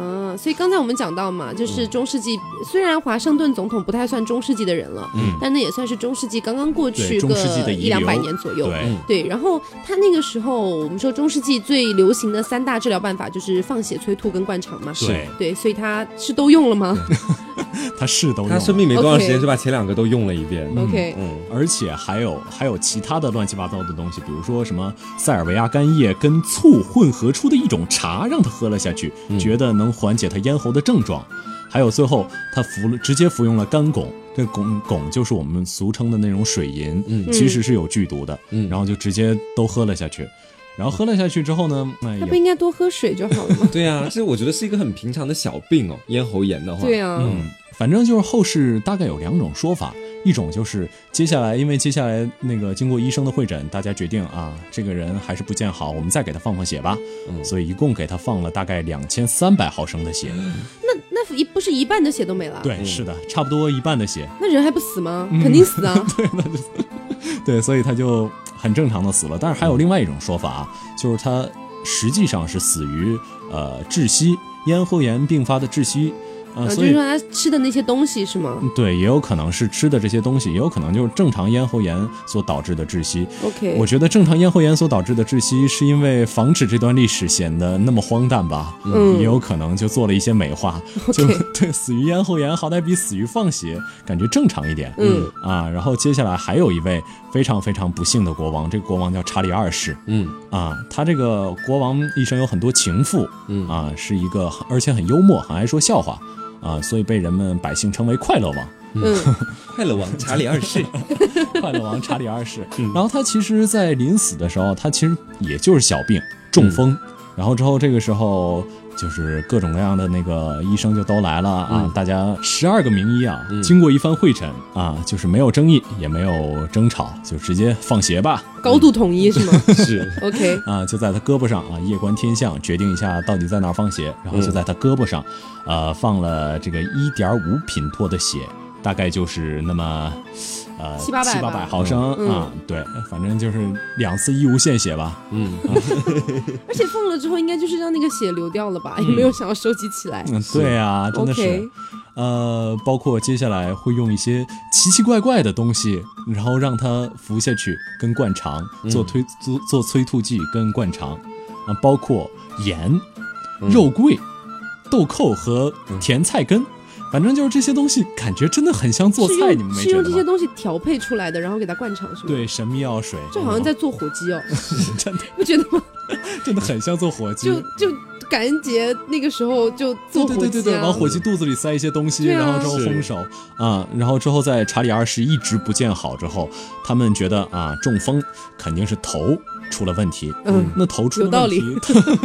Speaker 3: 嗯，所以刚才我们讲到嘛，就是中世纪，虽然华盛顿总统不太算中世纪的人了，嗯，但那也算是中世纪刚刚过去个一两百年左右。对，然后他那个时候，我们说中世纪最流行的三大治疗办法就是放血、催吐跟灌肠嘛。
Speaker 1: 对
Speaker 3: 对，所以他是都用了吗？
Speaker 1: 他是都，
Speaker 2: 他生命没多长时间就把前两个都用了一遍。
Speaker 3: OK，
Speaker 1: 嗯，而且还有还有其他的乱七八糟的东西，比如说什么塞尔维亚干叶跟醋混合出的一种茶，让他喝了下去，觉得能缓解他咽喉的症状。还有最后他服了，直接服用了干汞，这汞汞就是我们俗称的那种水银，嗯，其实是有剧毒的，嗯，然后就直接都喝了下去。然后喝了下去之后呢，
Speaker 3: 他不应该多喝水就好了吗？
Speaker 2: 对啊，这我觉得是一个很平常的小病哦，咽喉炎的话。
Speaker 3: 对啊，
Speaker 1: 嗯。反正就是后世大概有两种说法，一种就是接下来，因为接下来那个经过医生的会诊，大家决定啊，这个人还是不见好，我们再给他放放血吧。嗯，所以一共给他放了大概两千三百毫升的血。
Speaker 3: 那那一不是一半的血都没了？
Speaker 1: 对，是的，差不多一半的血。
Speaker 3: 那人还不死吗？肯定死啊！
Speaker 1: 对，那就 对，所以他就很正常的死了。但是还有另外一种说法啊，就是他实际上是死于呃窒息，咽喉炎并发的窒息。啊，
Speaker 3: 就
Speaker 1: 所以
Speaker 3: 是说他吃的那些东西是吗
Speaker 1: 对，也有可能是吃的这些东西，也有可能就是正常咽喉炎所导致的窒息。
Speaker 3: ？OK，
Speaker 1: 我觉得正常咽喉炎所导致的窒息，是因为防止这段历史显得那么荒诞吧？
Speaker 3: 嗯
Speaker 1: 也有可能就做了一些美化，就 对死于咽喉炎，好歹比死于放血感觉正常一点。
Speaker 3: 嗯
Speaker 1: 啊，然后接下来还有一位非常非常不幸的国王，这个国王叫查理二世。
Speaker 2: 嗯。
Speaker 1: 啊，他这个国王一生有很多情妇，嗯。啊，是一个而且很幽默，很爱说笑话。啊，所以被人们百姓称为快乐王。
Speaker 3: 嗯。
Speaker 2: 快乐王查理二世，
Speaker 1: 快乐王查理二世。然后他其实，在临死的时候，他其实也就是小病中风，然后之后这个时候。就是各种各样的那个医生就都来了啊，大家十二个名医啊，经过一番会诊啊，就是没有争议，也没有争吵，就直接放血吧。
Speaker 3: 高度统一是吗？
Speaker 2: 是
Speaker 3: ？OK，
Speaker 1: 啊，就在他胳膊上啊，夜观天象，决定一下到底在哪儿放血，然后就在他胳膊上，呃，放了这个一点五品托的血，大概就是那么。呃，
Speaker 3: 七八百
Speaker 1: 七八百毫升、
Speaker 3: 嗯。
Speaker 1: 啊，对，反正就是两次义务献血吧。
Speaker 2: 嗯，
Speaker 3: 而且放了之后应该就是让那个血流掉了吧，也没有想要收集起来。
Speaker 1: 嗯，对啊，真的是。
Speaker 3: OK，
Speaker 1: 呃，包括接下来会用一些奇奇怪怪的东西，然后让它服下去跟灌肠，做推做做催吐剂跟灌肠。啊，包括盐、肉桂、豆蔻和甜菜根。反正就是这些东西，感觉真的很像做菜，你们没觉得？
Speaker 3: 是用这些东西调配出来的，然后给它灌肠是吗？，
Speaker 1: 对，神秘药水，
Speaker 3: 就好像在做火鸡哦，
Speaker 1: 真的
Speaker 3: 不觉得吗？
Speaker 1: 真的很像做火鸡，
Speaker 3: 就就感恩节那个时候就做火鸡
Speaker 1: 对对对对对，
Speaker 3: 啊
Speaker 1: 往，火鸡肚子里塞一些东西，然后之后烘熟啊，然后之后在查理二世一直不见好之后，他们觉得啊中风肯定是头出了问题，
Speaker 3: 嗯
Speaker 1: 那头出了
Speaker 3: 有道
Speaker 1: 问题，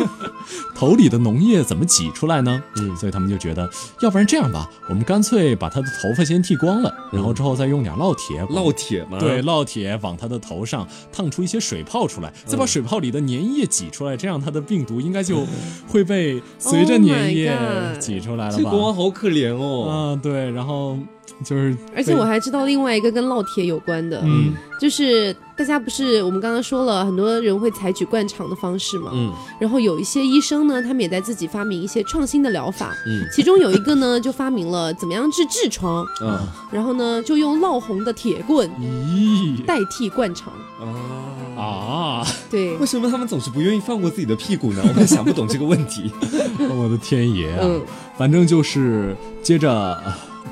Speaker 1: 头里的脓液怎么挤出来呢？嗯，所以他们就觉得，要不然这样吧，我们干脆把他的头发先剃光了，然后之后再用点烙铁
Speaker 2: 烙铁吗？
Speaker 1: 对，烙铁往他的头上烫出一些水泡出来，再把水泡里的粘液挤出来，这样他的病毒应该就会被随着
Speaker 3: Oh
Speaker 1: 粘液挤出来了吧？
Speaker 2: 这国王好可怜哦。
Speaker 1: 嗯，对，然后就是，
Speaker 3: 而且我还知道另外一个跟烙铁有关的，
Speaker 1: 嗯
Speaker 3: 就是大家不是我们刚刚说了，很多人会采取灌肠的方式嘛，
Speaker 2: 嗯
Speaker 3: 然后有一些医生呢，他们也在自己发明一些创新的疗法，
Speaker 2: 嗯
Speaker 3: 其中有一个呢就发明了怎么样治痔疮，
Speaker 2: 嗯
Speaker 3: 然后呢就用烙红的铁棍
Speaker 1: 咦
Speaker 3: 代替灌肠，
Speaker 2: 啊。
Speaker 1: 啊，
Speaker 3: 对
Speaker 2: 为，什么他们总是不愿意放过自己的屁股呢？我们想不懂这个问题。
Speaker 1: 我的天爷啊！
Speaker 3: 嗯
Speaker 1: 反正就是接着。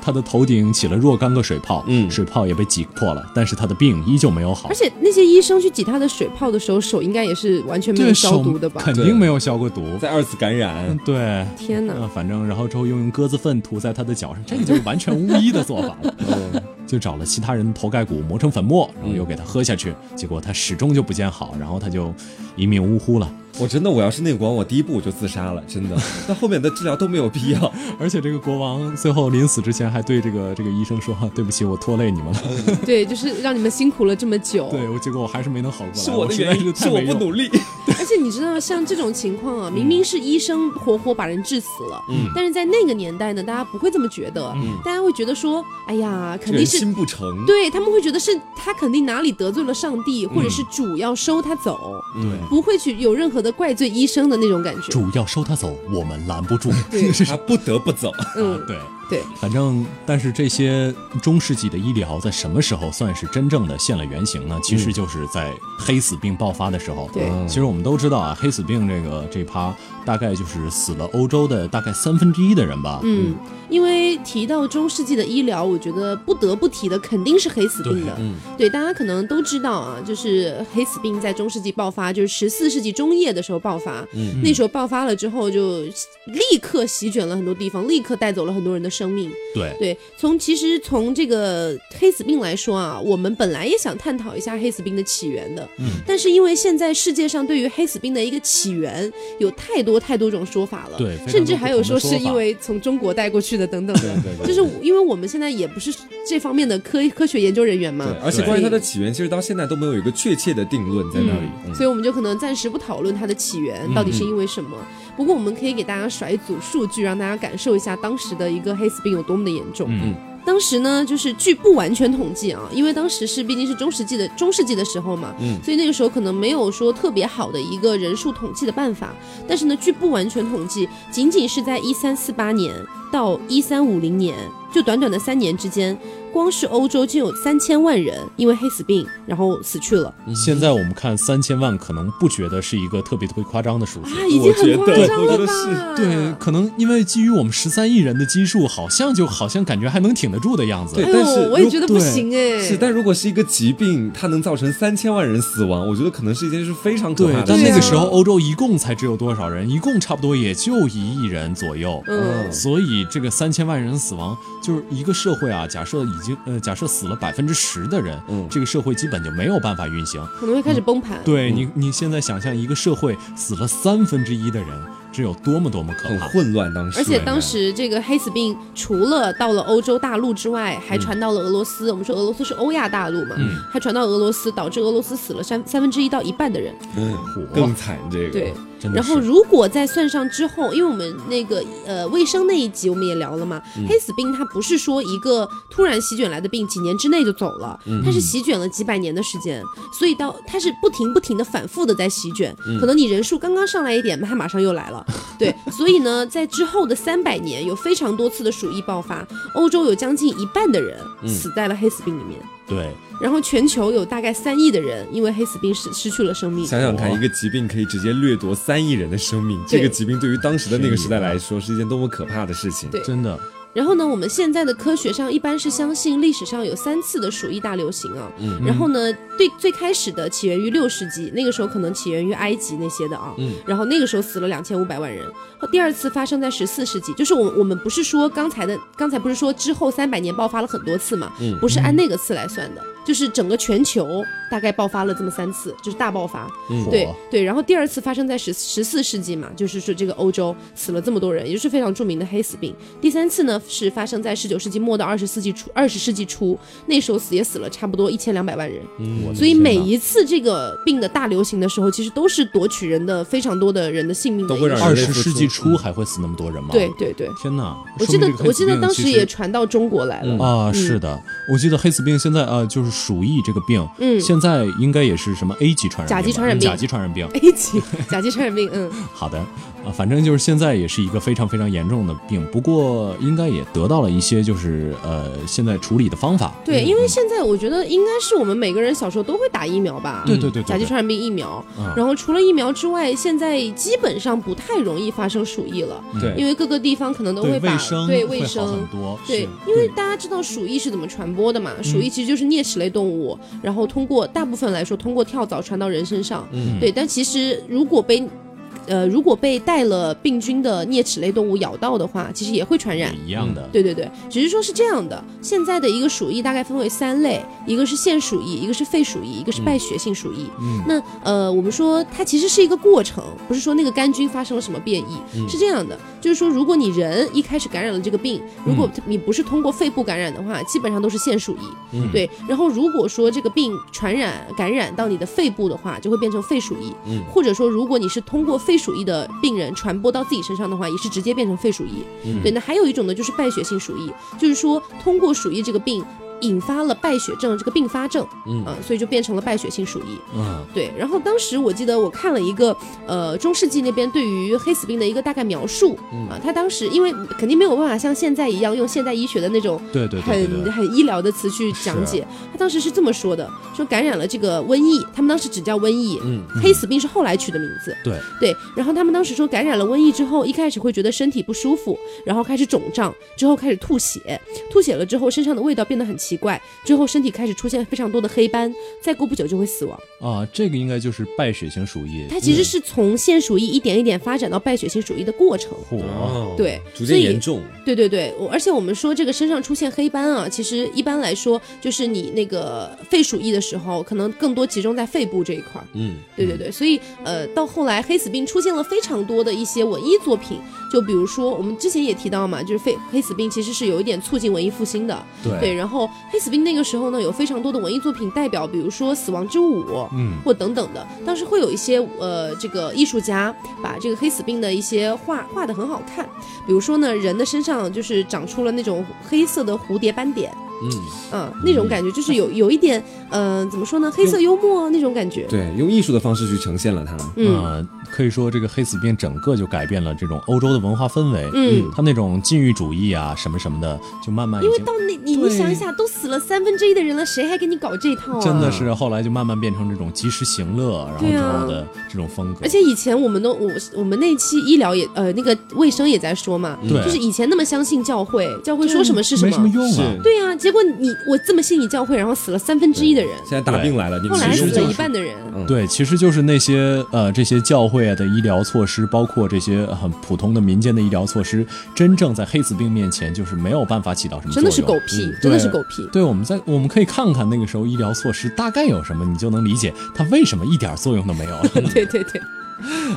Speaker 1: 呃他的头顶起了若干个水泡，
Speaker 2: 嗯
Speaker 1: 水泡也被挤破了，但是他的病依旧没有好
Speaker 3: 而。且那些医生去挤他的水泡的时候，手应该也是完全没有消毒的吧？
Speaker 1: 肯定没有消过毒。
Speaker 2: 在二次感染，
Speaker 1: 对，
Speaker 3: 天哪！
Speaker 1: 啊，反正然后之后又用鸽子粪涂在他的脚上，这个就是完全巫医的做法了。就找了其他人的头盖骨磨成粉末，然后又给他喝下去，结果他始终就不见好，然后他就一命呜呼了。
Speaker 2: 我真的，我要是那个国王，我第一步我就自杀了，真的。那后面的治疗都没有必要。
Speaker 1: 而且这个国王最后临死之前还对这个这个医生说：“对不起，我拖累你们了。
Speaker 3: 对，就是让你们辛苦了这么久。
Speaker 1: 对，我结果我还是没能好过来，
Speaker 2: 是我的原因，是我不努力。
Speaker 3: 而且你知道，像这种情况啊，明明是医生活活把人治死了，
Speaker 2: 嗯
Speaker 3: 但是在那个年代呢，大家不会这么觉得，大家会觉得说，哎呀，肯定是
Speaker 2: 心不诚。
Speaker 3: 对他们会觉得是他肯定哪里得罪了上帝，或者是主要收他走，
Speaker 2: 嗯，
Speaker 3: 不会去有任何的怪罪医生的那种感觉。
Speaker 1: 主要收他走，我们拦不住。
Speaker 3: 对，
Speaker 2: 他不得不走。
Speaker 3: 嗯，
Speaker 1: 对。
Speaker 3: 对，
Speaker 1: 反正，但是这些中世纪的医疗在什么时候算是真正的现了原形呢？其实就是在黑死病爆发的时候。
Speaker 3: 对
Speaker 2: 嗯
Speaker 1: 其实我们都知道啊，黑死病这个这趴大概就是死了欧洲的大概三分之一的人吧。
Speaker 3: 嗯，因为提到中世纪的医疗，我觉得不得不提的肯定是黑死病的。
Speaker 2: 嗯。
Speaker 3: 对，大家可能都知道啊，就是黑死病在中世纪爆发，就是十四世纪中叶的时候爆发。
Speaker 2: 嗯。
Speaker 3: 那时候爆发了之后，就立刻席卷了很多地方，立刻带走了很多人的生命。
Speaker 1: 对，
Speaker 3: 对，从其实从这个黑死病来说啊，我们本来也想探讨一下黑死病的起源的，
Speaker 1: 嗯，
Speaker 3: 但是因为现在世界上对于黑死病的一个起源有太多太多种说法了，
Speaker 1: 对
Speaker 3: 甚至还有说是因为从中国带过去的等等的，
Speaker 2: 对对对
Speaker 3: 就是因为我们现在也不是这方面的科科学研究人员嘛
Speaker 2: 对，，而且关于它的起源，其实到现在都没有一个确切的定论在那里。嗯
Speaker 3: 所以我们就可能暂时不讨论它的起源到底是因为什么。不过我们可以给大家甩一组数据，让大家感受一下当时的一个黑死病有多么的严重。
Speaker 1: 嗯
Speaker 3: 当时呢，就是据不完全统计啊，因为当时是毕竟是中世纪的中世纪的时候嘛，嗯，所以那个时候可能没有说特别好的一个人数统计的办法。但是呢，据不完全统计，仅仅是在一三四八年到一三五零年，就短短的三年之间。光是欧洲就有三千万人因为黑死病然后死去了。
Speaker 1: 现在我们看三千万，可能不觉得是一个特别特别夸张的数字，
Speaker 3: 啊，已经很夸张了吧？
Speaker 1: 对，可能因为基于我们十三亿人的基数，好像就好像感觉还能挺得住的样子。
Speaker 2: 对，但是
Speaker 3: 我也觉得不行哎。
Speaker 2: 是，但如果是一个疾病，它能造成三千万人死亡，我觉得可能是一件是非常可怕的。
Speaker 1: 但那个时候欧洲一共才只有多少人？一共差不多也就一亿人左右。嗯，所以这个三千万人死亡，就是一个社会啊。假设已经呃，假设死。死了百分之十的人，嗯，这个社会基本就没有办法运行，
Speaker 3: 可能会开始崩盘。
Speaker 1: 对你，你现在想象一个社会死了三分之一的人，这有多么多么可
Speaker 2: 怕，很混乱当时。
Speaker 3: 而且当时这个黑死病除了到了欧洲大陆之外，还传到了俄罗斯。我们说俄罗斯是欧亚大陆嘛，嗯，还传到俄罗斯，导致俄罗斯死了三三分之一到一半的人，
Speaker 2: 嗯，更惨这个。
Speaker 3: 对。然后，如果再算上之后，因为我们那个呃卫生那一集我们也聊了嘛，黑死病它不是说一个突然席卷来的病，几年之内就走了，它是席卷了几百年的时间，所以到它是不停不停的反复的在席卷，可能你人数刚刚上来一点，它马上又来了，对，所以呢，在之后的三百年有非常多次的鼠疫爆发，欧洲有将近一半的人死在了黑死病里面。
Speaker 1: 对，
Speaker 3: 然后全球有大概三亿的人因为黑死病失失去了生命。
Speaker 2: 想想看，一个疾病可以直接掠夺三亿人的生命，这个疾病对于当时的那个时代来说是一件多么可怕的事情。
Speaker 3: 对，
Speaker 1: 真的。
Speaker 3: 然后呢，我们现在的科学上一般是相信历史上有三次的鼠疫大流行啊。嗯。然后呢，最最开始的起源于六世纪，那个时候可能起源于埃及那些的啊。嗯。然后那个时候死了两千五百万人。第二次发生在十四世纪，就是我我们不是说刚才的刚才不是说之后三百年爆发了很多次嘛？嗯。不是按那个次来算的。就是整个全球大概爆发了这么三次，就是大爆发。嗯，对对。然后第二次发生在十十四世纪嘛，就是说这个欧洲死了这么多人，也就是非常著名的黑死病。第三次呢是发生在十九世纪末到二十世纪初，二十世纪初那时候死也死了差不多一千两百万人。嗯，所以每一次这个病的大流行的时候，其实都是夺取人的非常多的人的性命。
Speaker 2: 都会让
Speaker 1: 二十世纪初还会死那么多人吗？
Speaker 3: 对对对。
Speaker 1: 天哪！
Speaker 3: 我记得我记得当时也传到中国来了
Speaker 1: 啊。是的，我记得黑死病现在呃就是。鼠疫这个病，嗯，现在应该也是什么 A 级传染，
Speaker 3: 甲级传染病，
Speaker 1: 甲级传染病
Speaker 3: ，A 级甲级传染病，嗯，
Speaker 1: 好的，啊，反正就是现在也是一个非常非常严重的病，不过应该也得到了一些就是呃现在处理的方法。
Speaker 3: 对，因为现在我觉得应该是我们每个人小时候都会打疫苗吧？
Speaker 1: 对对对，
Speaker 3: 甲级传染病疫苗。然后除了疫苗之外，现在基本上不太容易发生鼠疫了。
Speaker 2: 对，
Speaker 3: 因为各个地方可能都会把对卫生
Speaker 1: 很多。
Speaker 3: 对，因为大家知道鼠疫是怎么传播的嘛？鼠疫其实就是啮齿类动物，然后通过大部分来说通过跳蚤传到人身上。嗯，对，但其实如果被呃，如果被带了病菌的啮齿类动物咬到的话，其实也会传染。
Speaker 1: 一样的。
Speaker 3: 对对对，只是说是这样的。现在的一个鼠疫大概分为三类，一个是腺鼠疫，一个是肺鼠疫，一个是败血性鼠疫。嗯。那呃，我们说它其实是一个过程，不是说那个杆菌发生了什么变异，嗯是这样的，就是说如果你人一开始感染了这个病，如果你不是通过肺部感染的话，基本上都是腺鼠疫。嗯。对。然后如果说这个病传染感染到你的肺部的话，就会变成肺鼠疫。嗯。或者说如果你是通过肺肺鼠疫的病人传播到自己身上的话，也是直接变成肺鼠疫。对，那还有一种呢，就是败血性鼠疫，就是说通过鼠疫这个病。引发了败血症这个并发症，嗯啊，所以就变成了败血性鼠疫，嗯，对。然后当时我记得我看了一个呃中世纪那边对于黑死病的一个大概描述，啊，他当时因为肯定没有办法像现在一样用现代医学的那种
Speaker 1: 对对
Speaker 3: 很很医疗的词去讲解，他当时是这么说的：说感染了这个瘟疫，他们当时只叫瘟疫，嗯，黑死病是后来取的名字，
Speaker 1: 对
Speaker 3: 对。然后他们当时说感染了瘟疫之后，一开始会觉得身体不舒服，然后开始肿胀，之后开始吐血，吐血了之后身上的味道变得很奇。奇怪，之后身体开始出现非常多的黑斑，再过不久就会死亡
Speaker 1: 啊！这个应该就是败血型鼠疫，
Speaker 3: 它其实是从腺鼠疫一点一点发展到败血型鼠疫的过程。
Speaker 1: 哦，
Speaker 3: 对，
Speaker 2: 逐渐严重。
Speaker 3: 对对对，而且我们说这个身上出现黑斑啊，其实一般来说就是你那个肺鼠疫的时候，可能更多集中在肺部这一块儿。嗯，对对对，所以呃，到后来黑死病出现了非常多的一些文艺作品，就比如说我们之前也提到嘛，就是肺黑死病其实是有一点促进文艺复兴的。
Speaker 1: 对，
Speaker 3: 对，然后。黑死病那个时候呢，有非常多的文艺作品代表，比如说《死亡之舞》，嗯，或等等的。当时会有一些呃，这个艺术家把这个黑死病的一些画画的很好看，比如说呢，人的身上就是长出了那种黑色的蝴蝶斑点。嗯嗯，那种感觉就是有有一点，嗯，怎么说呢？黑色幽默那种感觉。
Speaker 2: 对，用艺术的方式去呈现了它。
Speaker 1: 嗯，可以说这个黑死病整个就改变了这种欧洲的文化氛围。嗯，他那种禁欲主义啊，什么什么的，就慢慢
Speaker 3: 因为到那你你想一下，都死了三分之一的人了，谁还给你搞这套啊？
Speaker 1: 真的是，后来就慢慢变成这种及时行乐，然后之后的这种风格。
Speaker 3: 而且以前我们都我我们那期医疗也呃那个卫生也在说嘛，
Speaker 1: 对，
Speaker 3: 就是以前那么相信教会，教会说什么是什么，
Speaker 1: 没什么用啊。
Speaker 3: 对啊，结果你。我这么信你教会，然后死了三分之一的人，
Speaker 2: 现在大病来了，你
Speaker 3: 后来死了一半的人。
Speaker 1: 对，其实就是那些呃这些教会的医疗措施，包括这些很普通的民间的医疗措施，真正在黑死病面前就是没有办法起到什么
Speaker 3: 真的是狗屁，真的是狗屁。
Speaker 1: 对，我们在我们可以看看那个时候医疗措施大概有什么，你就能理解它为什么一点作用都没有 了。
Speaker 3: 对对对。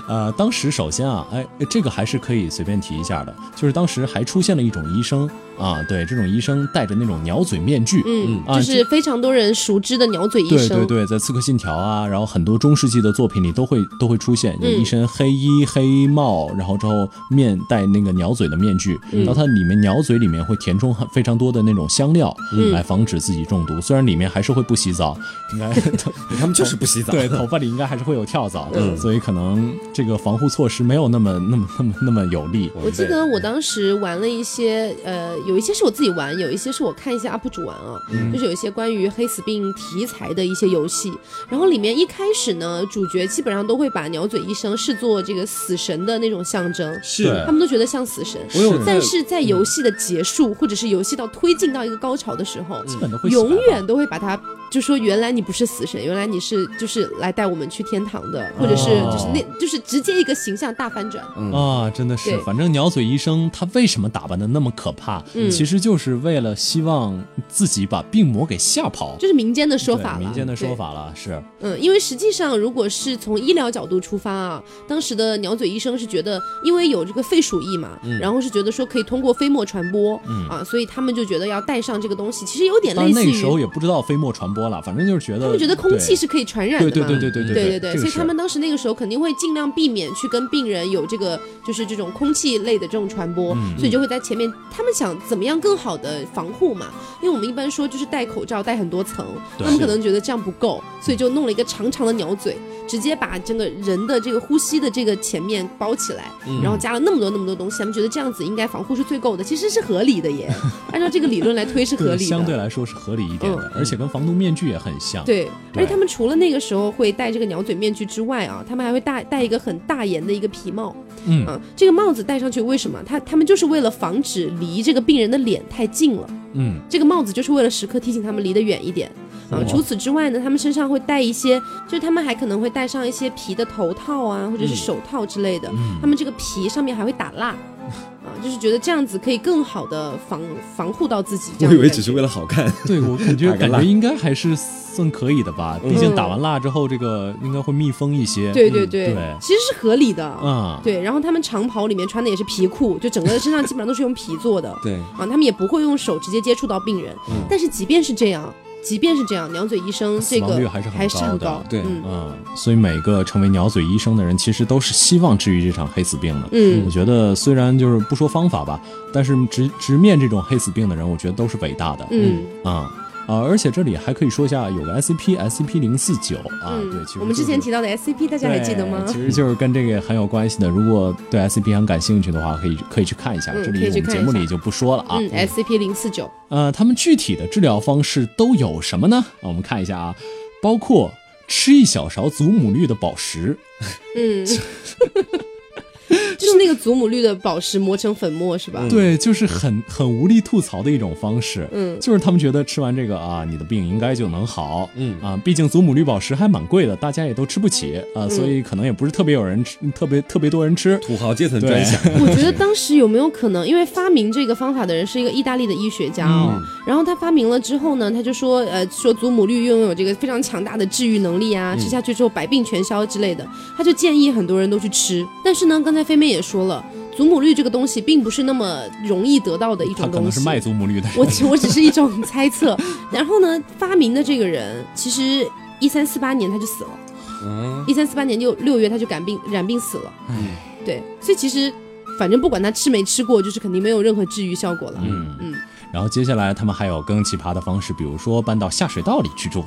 Speaker 1: 呃，当时首先啊，哎，这个还是可以随便提一下的，就是当时还出现了一种医生啊，对，这种医生戴着那种鸟嘴面具，
Speaker 3: 嗯，就是非常多人熟知的鸟嘴医
Speaker 1: 生，对对对，在《刺客信条》啊，然后很多中世纪的作品里都会都会出现，就一身黑衣黑帽，然后之后面戴那个鸟嘴的面具，然后它里面鸟嘴里面会填充很非常多的那种香料，嗯来防止自己中毒，虽然里面还是会不洗澡，应该
Speaker 2: 他们就是不洗澡，
Speaker 1: 对，头发里应该还是会有跳蚤，嗯所以可能。这个防护措施没有那么、那么、那么、那么有力。
Speaker 3: 我记得我当时玩了一些，呃，有一些是我自己玩，有一些是我看一些 UP 主玩啊，就是有一些关于黑死病题材的一些游戏。然后里面一开始呢，主角基本上都会把鸟嘴医生视作这个死神的那种象征，
Speaker 2: 是
Speaker 3: 他们都觉得像死神。但是在游戏的结束，或者是游戏到推进到一个高潮的时候，
Speaker 1: 基本都会
Speaker 3: 永远都会把它。就说原来你不是死神，原来你是就是来带我们去天堂的，或者是就是那就是直接一个形象大翻转
Speaker 1: 啊！真的是，反正鸟嘴医生他为什么打扮的那么可怕？其实就是为了希望自己把病魔给吓跑，
Speaker 3: 就是民间的说法了。
Speaker 1: 民间的说法了，是
Speaker 3: 嗯，因为实际上如果是从医疗角度出发啊，当时的鸟嘴医生是觉得，因为有这个肺鼠疫嘛，然后是觉得说可以通过飞沫传播啊，所以他们就觉得要带上这个东西，其实有点类似
Speaker 1: 于那时候也不知道飞沫传播。了，反正就是觉得
Speaker 3: 他们觉得空气是可以传染的
Speaker 1: 对对对
Speaker 3: 对
Speaker 1: 对对
Speaker 3: 对，所以他们当时那个时候肯定会尽量避免去跟病人有这个就是这种空气类的这种传播，所以就会在前面，他们想怎么样更好的防护嘛？因为我们一般说就是戴口罩戴很多层，他们可能觉得这样不够，所以就弄了一个长长的鸟嘴，直接把整个人的这个呼吸的这个前面包起来，然后加了那么多那么多东西，他们觉得这样子应该防护是最够的，其实是合理的耶，按照这个理论来推是合理的，
Speaker 1: 相对来说是合理一点的，而且跟防毒面具也很像。
Speaker 3: 对，而且他们除了那个时候会戴这个鸟嘴面具之外啊，他们还会戴戴一个很大檐的一个皮帽。嗯啊，这个帽子戴上去为什么？他他们就是为了防止离这个病人的脸太近了。嗯，这个帽子就是为了时刻提醒他们离得远一点。啊，除此之外呢，他们身上会戴一些，就是他们还可能会戴上一些皮的头套啊，或者是手套之类的。他们这个皮上面还会打蜡。啊，就是觉得这样子可以更好的防防护到自己。
Speaker 2: 我以为只是为了好看。
Speaker 1: 对我感觉感觉应该还是算可以的吧，毕竟打完蜡之后，这个应该会密封一些。
Speaker 3: 对对对，其实是合理的。嗯，对，然后他们长袍里面穿的也是皮裤，就整个身上基本上都是用皮做的。
Speaker 2: 对，
Speaker 3: 啊，他们也不会用手直接接触到病人。但是即便是这样。即便是这样，鸟嘴医生这个
Speaker 1: 还是
Speaker 3: 还是很
Speaker 1: 高的，
Speaker 2: 对，
Speaker 1: 嗯，所以每个成为鸟嘴医生的人，其实都是希望治愈这场黑死病的。嗯，我觉得虽然就是不说方法吧，但是直直面这种黑死病的人，我觉得都是伟大的。嗯啊。啊，而且这里还可以说一下，有个 S C P S C P 零四九啊，对，其实
Speaker 3: 我们之前提到的 S C P，大家还记得吗？
Speaker 1: 其实就是跟这个很有关系的。如果对 S C P 很感兴趣的话，可以可以去看一下。这里我们节目里就不说了啊。
Speaker 3: 嗯，S C P 零四九，
Speaker 1: 呃，他们具体的治疗方式都有什么呢？我们看一下啊，包括吃一小勺祖母绿的宝石。嗯。
Speaker 3: 就是那个祖母绿的宝石磨成粉末是吧？
Speaker 1: 对，就是很很无力吐槽的一种方式。嗯，就是他们觉得吃完这个啊，你的病应该就能好。嗯。啊，毕竟祖母绿宝石还蛮贵的，大家也都吃不起。啊，所以可能也不是特别有人吃，特别特别多人吃，
Speaker 2: 土豪阶层专享。
Speaker 3: 我觉得当时有没有可能，因为发明这个方法的人是一个意大利的医学家哦，然后他发明了之后呢，他就说呃说祖母绿拥有这个非常强大的治愈能力啊，吃下去之后百病全消之类的，他就建议很多人都去吃。但是呢，刚才飞妹也说了。祖母绿这个东西并不是那么容易得到的一种东西。
Speaker 1: 他可能是卖祖母绿的。
Speaker 3: 我我只是一种猜测。然后呢，发明的这个人其实一三四八年他就死了。嗯。一三四八年六六月他就感病染病死了。嗯。对，所以其实反正不管他吃没吃过，就是肯定没有任何治愈效果了。嗯
Speaker 1: 嗯。然后接下来他们还有更奇葩的方式，比如说搬到下水道里去住。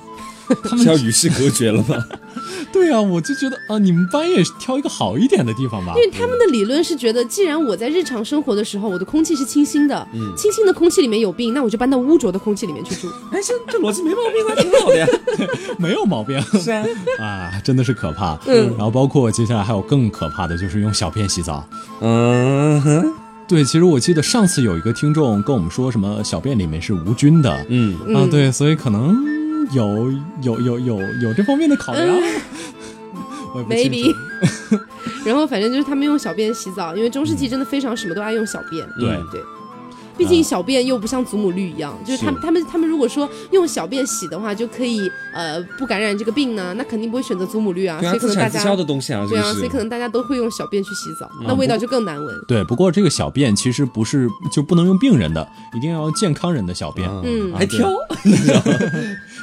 Speaker 2: 他们要与世隔绝了吗？
Speaker 1: 对啊，我就觉得啊，你们班也挑一个好一点的地方吧。
Speaker 3: 因为他们的理论是觉得，既然我在日常生活的时候，我的空气是清新的，嗯，清新的空气里面有病，那我就搬到污浊的空气里面去住。
Speaker 2: 哎，这这逻辑没毛病啊，挺好的呀，
Speaker 1: 没有毛病。
Speaker 2: 是啊，
Speaker 1: 啊，真的是可怕。嗯，然后包括接下来还有更可怕的就是用小便洗澡。嗯哼，对，其实我记得上次有一个听众跟我们说什么小便里面是无菌的。嗯啊，对，所以可能。有有有有有这方面的考量，
Speaker 3: maybe。然后反正就是他们用小便洗澡，因为中世纪真的非常什么都爱用小便。
Speaker 1: 对
Speaker 3: 对。毕竟小便又不像祖母绿一样，就是他们他们他们如果说用小便洗的话，就可以呃不感染这个病呢，那肯定不会选择祖母绿啊。所以可能大家
Speaker 2: 的东西啊，
Speaker 3: 对啊，所以可能大家都会用小便去洗澡，那味道就更难闻。
Speaker 1: 对，不过这个小便其实不是就不能用病人的，一定要用健康人的小便。
Speaker 3: 嗯，
Speaker 2: 还挑。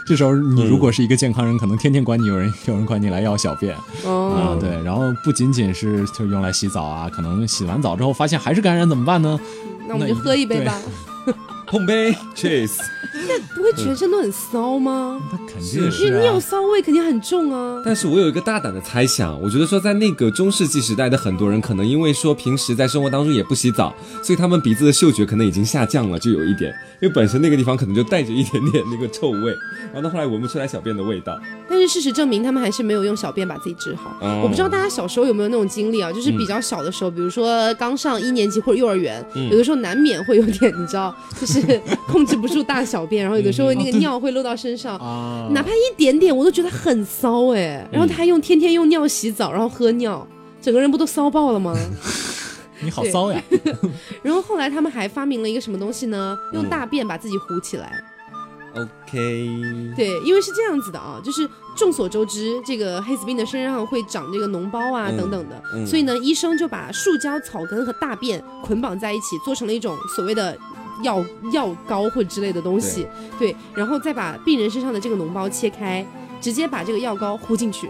Speaker 1: 这时候你如果是一个健康人，可能天天管你有人有人管你来要小便。
Speaker 3: 哦，
Speaker 1: 对，然后不仅仅是就用来洗澡啊，可能洗完澡之后发现还是感染怎么办呢？
Speaker 3: 那我们就喝一杯吧，
Speaker 2: 碰杯，cheers。
Speaker 3: 那不会全身都很骚吗？
Speaker 1: 那肯定
Speaker 3: 是，因为尿骚味肯定很重啊。
Speaker 2: 但是我有一个大胆的猜想，我觉得说在那个中世纪时代的很多人，可能因为说平时在生活当中也不洗澡，所以他们鼻子的嗅觉可能已经下降了，就有一点，因为本身那个地方可能就带着一点点那个臭味，然后到后来闻不出来小便的味道。
Speaker 3: 但是事实证明，他们还是没有用小便把自己治好。我不知道大家小时候有没有那种经历啊，就是比较小的时候，比如说刚上一年级或者幼儿园，有的时候难免会有点，你知道，就是控制不住大小便，然后有的时候那个。尿会漏到身上，哪怕一点点，我都觉得很骚哎。然后他还用天天用尿洗澡，然后喝尿，整个人不都骚爆了吗？
Speaker 1: 你好骚呀！
Speaker 3: 然后后来他们还发明了一个什么东西呢？用大便把自己糊起来。
Speaker 2: OK。
Speaker 3: 对，因为是这样子的啊，就是众所周知，这个黑死病的身上会长这个脓包啊等等的，所以呢，医生就把树胶、草根和大便捆绑在一起，做成了一种所谓的。药药膏或之类的东西，对，然后再把病人身上的这个脓包切开，直接把这个药膏糊进去。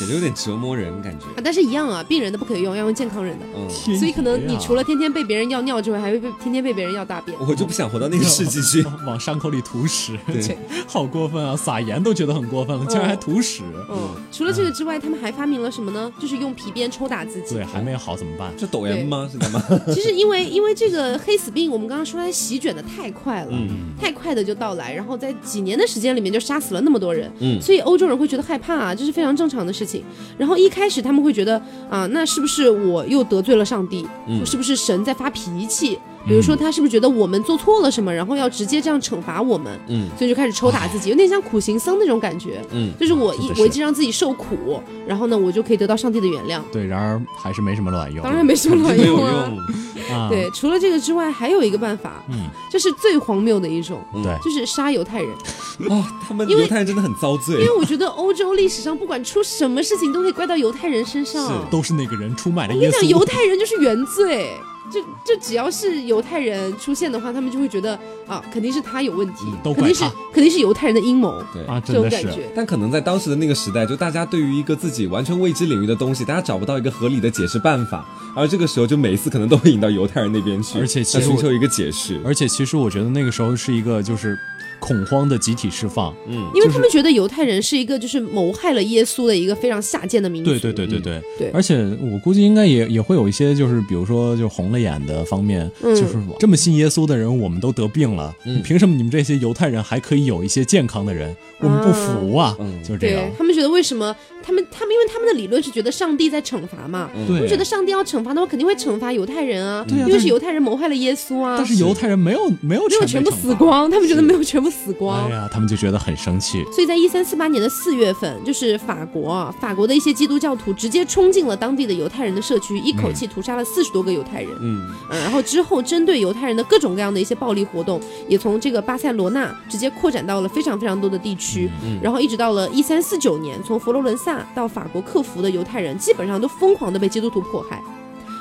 Speaker 2: 感觉有点折磨人，感觉
Speaker 3: 啊，但是一样啊，病人的不可以用，要用健康人的。嗯，所以可能你除了天天被别人要尿之外，还会被天天被别人要大便。
Speaker 2: 我就不想活到那个世纪去，
Speaker 1: 往伤口里涂屎，对好过分啊！撒盐都觉得很过分了，竟然还涂屎。
Speaker 3: 嗯，除了这个之外，他们还发明了什么呢？就是用皮鞭抽打自己。
Speaker 1: 对，还没好怎么办？
Speaker 2: 是抖 M 吗？是干嘛？
Speaker 3: 其实因为因为这个黑死病，我们刚刚说它席卷的太快了，太快的就到来，然后在几年的时间里面就杀死了那么多人。嗯，所以欧洲人会觉得害怕啊，这是非常正常的事情。然后一开始他们会觉得啊，那是不是我又得罪了上帝？是不是神在发脾气？比如说他是不是觉得我们做错了什么，然后要直接这样惩罚我们？嗯，所以就开始抽打自己，有点像苦行僧那种感觉。嗯，就是我一我一直让自己受苦，然后呢，我就可以得到上帝的原谅。
Speaker 1: 对，然而还是没什么卵用。
Speaker 3: 当然没什么卵用 啊。对，除了这个之外，还有一个办法，嗯，就是最荒谬的一种，
Speaker 1: 对，
Speaker 3: 就是杀犹太人。
Speaker 2: 哦，他们犹太人真的很遭罪。
Speaker 3: 因为我觉得欧洲历史上不管出什么事情，都可以怪到犹太人身上。
Speaker 1: 是，都是那个人出卖了
Speaker 3: 耶稣。我跟你讲，犹太人就是原罪。就就只要是犹太人出现的话，他们就会觉得啊，肯定是他有问题，肯定是肯定是犹太人的阴谋，
Speaker 2: 对
Speaker 1: 啊，
Speaker 3: 这种感觉。
Speaker 2: 但可能在当时的那个时代，就大家对于一个自己完全未知领域的东西，大家找不到一个合理的解释办法，而这个时候就每一次可能都会引到犹太人那边去，
Speaker 1: 而且其实
Speaker 2: 寻求一个解释。
Speaker 1: 而且其实我觉得那个时候是一个就是。恐慌的集体释放，
Speaker 3: 嗯，因为他们觉得犹太人是一个就是谋害了耶稣的一个非常下贱的民族，
Speaker 1: 对对对对
Speaker 3: 对对。
Speaker 1: 而且我估计应该也也会有一些就是比如说就红了眼的方面，就是这么信耶稣的人，我们都得病了，凭什么你们这些犹太人还可以有一些健康的人？我们不服啊，就是这样。
Speaker 3: 他们觉得为什么他们他们因为他们的理论是觉得上帝在惩罚嘛，他们觉得上帝要惩罚的话肯定会惩罚犹太人啊，因为是犹太人谋害了耶稣啊。
Speaker 1: 但是犹太人没有没有
Speaker 3: 没有全部死光，他们觉得没有全部死光。
Speaker 1: 哎呀，他们就觉得很生气。
Speaker 3: 所以在一三四八年的四月份，就是法国啊，法国的一些基督教徒直接冲进了当地的犹太人的社区，一口气屠杀了四十多个犹太人。嗯，然后之后针对犹太人的各种各样的一些暴力活动，也从这个巴塞罗那直接扩展到了非常非常多的地区。嗯，然后一直到了一三四九年，从佛罗伦萨到法国克服的犹太人，基本上都疯狂的被基督徒迫害。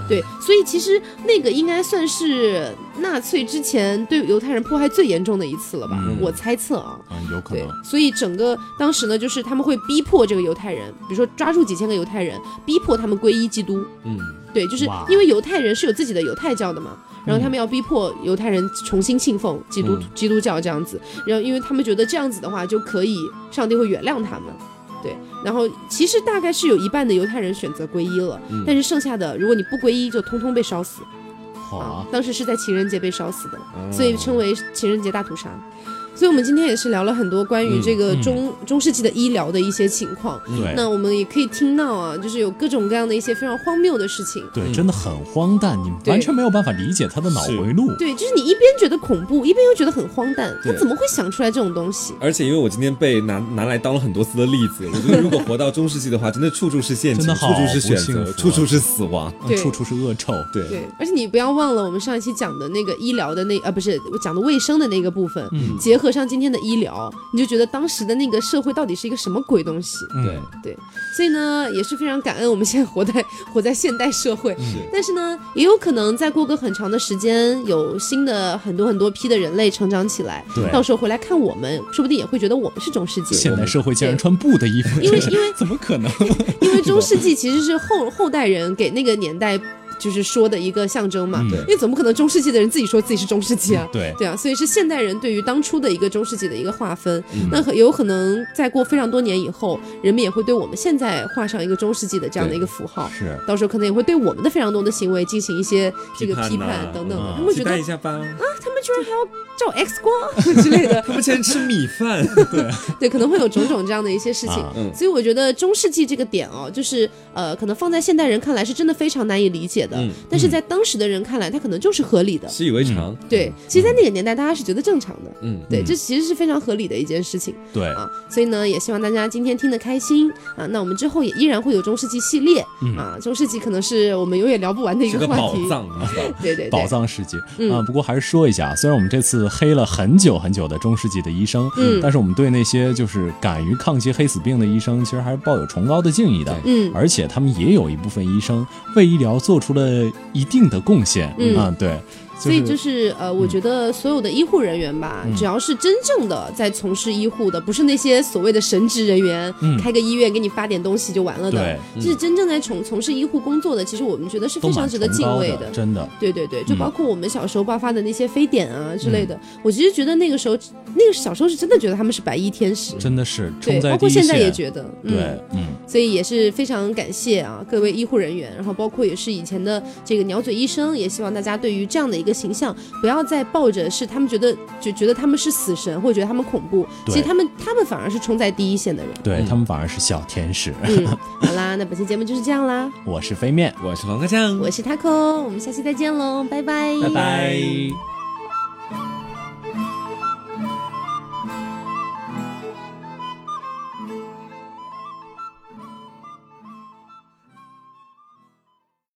Speaker 3: 对，所以其实那个应该算是纳粹之前对犹太人迫害最严重的一次了吧？我猜测啊，
Speaker 1: 嗯，有可能。
Speaker 3: 所以整个当时呢，就是他们会逼迫这个犹太人，比如说抓住几千个犹太人，逼迫他们皈依基督。嗯，对，就是因为犹太人是有自己的犹太教的嘛。然后他们要逼迫犹太人重新信奉基督基督教这样子，然后因为他们觉得这样子的话就可以上帝会原谅他们，对。然后其实大概是有一半的犹太人选择皈依了，但是剩下的如果你不皈依就通通被烧死。
Speaker 1: 啊，
Speaker 3: 当时是在情人节被烧死的，所以称为情人节大屠杀。所以，我们今天也是聊了很多关于这个中中世纪的医疗的一些情况。
Speaker 1: 对，
Speaker 3: 那我们也可以听到啊，就是有各种各样的一些非常荒谬的事情。
Speaker 1: 对，真的很荒诞，你完全没有办法理解他的脑回路。
Speaker 3: 对，就是你一边觉得恐怖，一边又觉得很荒诞，他怎么会想出来这种东西？
Speaker 2: 而且，因为我今天被拿拿来当了很多次的例子，我觉得 如果活到中世纪的话，真的处处是陷阱，处处是选择，处处是死亡，
Speaker 1: 处处是恶臭。
Speaker 2: 对
Speaker 3: 对，而且你不要忘了，我们上一期讲的那个医疗的那啊，不是我讲的卫生的那个部分，结合上今天的医疗。你就觉得当时的那个社会到底是一个什么鬼东西？
Speaker 2: 对
Speaker 3: 对，所以呢，也是非常感恩我们现在活在活在现代社会。但是呢，也有可能再过个很长的时间，有新的很多很多批的人类成长起来，
Speaker 1: 对，
Speaker 3: 到时候回来看我们，说不定也会觉得我们是中世纪。
Speaker 1: 现代社会竟然穿布的衣服，
Speaker 3: 因为因 为
Speaker 1: 怎么可能？
Speaker 3: 因为中世纪其实是后后代人给那个年代。就是说的一个象征嘛，因为怎么可能中世纪的人自己说自己是中世纪啊？
Speaker 1: 对。
Speaker 3: 对啊，所以是现代人对于当初的一个中世纪的一个划分。那有可能再过非常多年以后，人们也会对我们现在画上一个中世纪的这样的一个符号。
Speaker 1: 是，
Speaker 3: 到时候可能也会对我们的非常多的行为进行一些这个批判等等。的。他们觉得
Speaker 2: 一下吧。啊，
Speaker 3: 他们居然还要照 X 光 之类的，
Speaker 2: 他们竟然吃米饭，
Speaker 1: 对。
Speaker 3: 对，可能会有种种这样的一些事情。所以我觉得中世纪这个点哦，就是呃，可能放在现代人看来是真的非常难以理解的，但是在当时的人看来，他可能就是合理的，
Speaker 2: 习以为常。
Speaker 3: 对，其实，在那个年代，大家是觉得正常的。嗯，对，这其实是非常合理的一件事情。
Speaker 1: 对
Speaker 3: 啊，所以呢，也希望大家今天听得开心啊。那我们之后也依然会有中世纪系列啊，中世纪可能是我们永远聊不完的一
Speaker 2: 个
Speaker 3: 话
Speaker 2: 题。宝藏，
Speaker 3: 对对，
Speaker 1: 宝藏世纪啊。不过还是说一下，虽然我们这次黑了很久很久的中世纪的医生，嗯，但是我们对那些就是敢于抗击黑死病的医生，其实还是抱有崇高的敬意的。
Speaker 3: 嗯，
Speaker 1: 而且他们也有一部分医生为医疗做出了一定。的贡献，嗯，对。
Speaker 3: 所以就是呃，我觉得所有的医护人员吧，只要是真正的在从事医护的，不是那些所谓的神职人员，开个医院给你发点东西就完了的，就是真正在从从事医护工作的，其实我们觉得是非常值得敬畏
Speaker 1: 的，真的。
Speaker 3: 对对对，就包括我们小时候爆发的那些非典啊之类的，我其实觉得那个时候，那个小时候是真的觉得他们是白衣天使，
Speaker 1: 真的是。
Speaker 3: 对，包括现在也觉得，
Speaker 1: 对，嗯。
Speaker 3: 所以也是非常感谢啊各位医护人员，然后包括也是以前的这个鸟嘴医生，也希望大家对于这样的一个形象不要再抱着是他们觉得就觉得他们是死神，或者觉得他们恐怖，其实他们他们反而是冲在第一线的人，
Speaker 1: 对他们反而是小天使。
Speaker 3: 嗯，好啦，那本期节目就是这样啦。
Speaker 1: 我是飞面，
Speaker 2: 我是黄瓜酱，
Speaker 3: 我是 taco，我们下期再见喽，拜拜，
Speaker 1: 拜拜。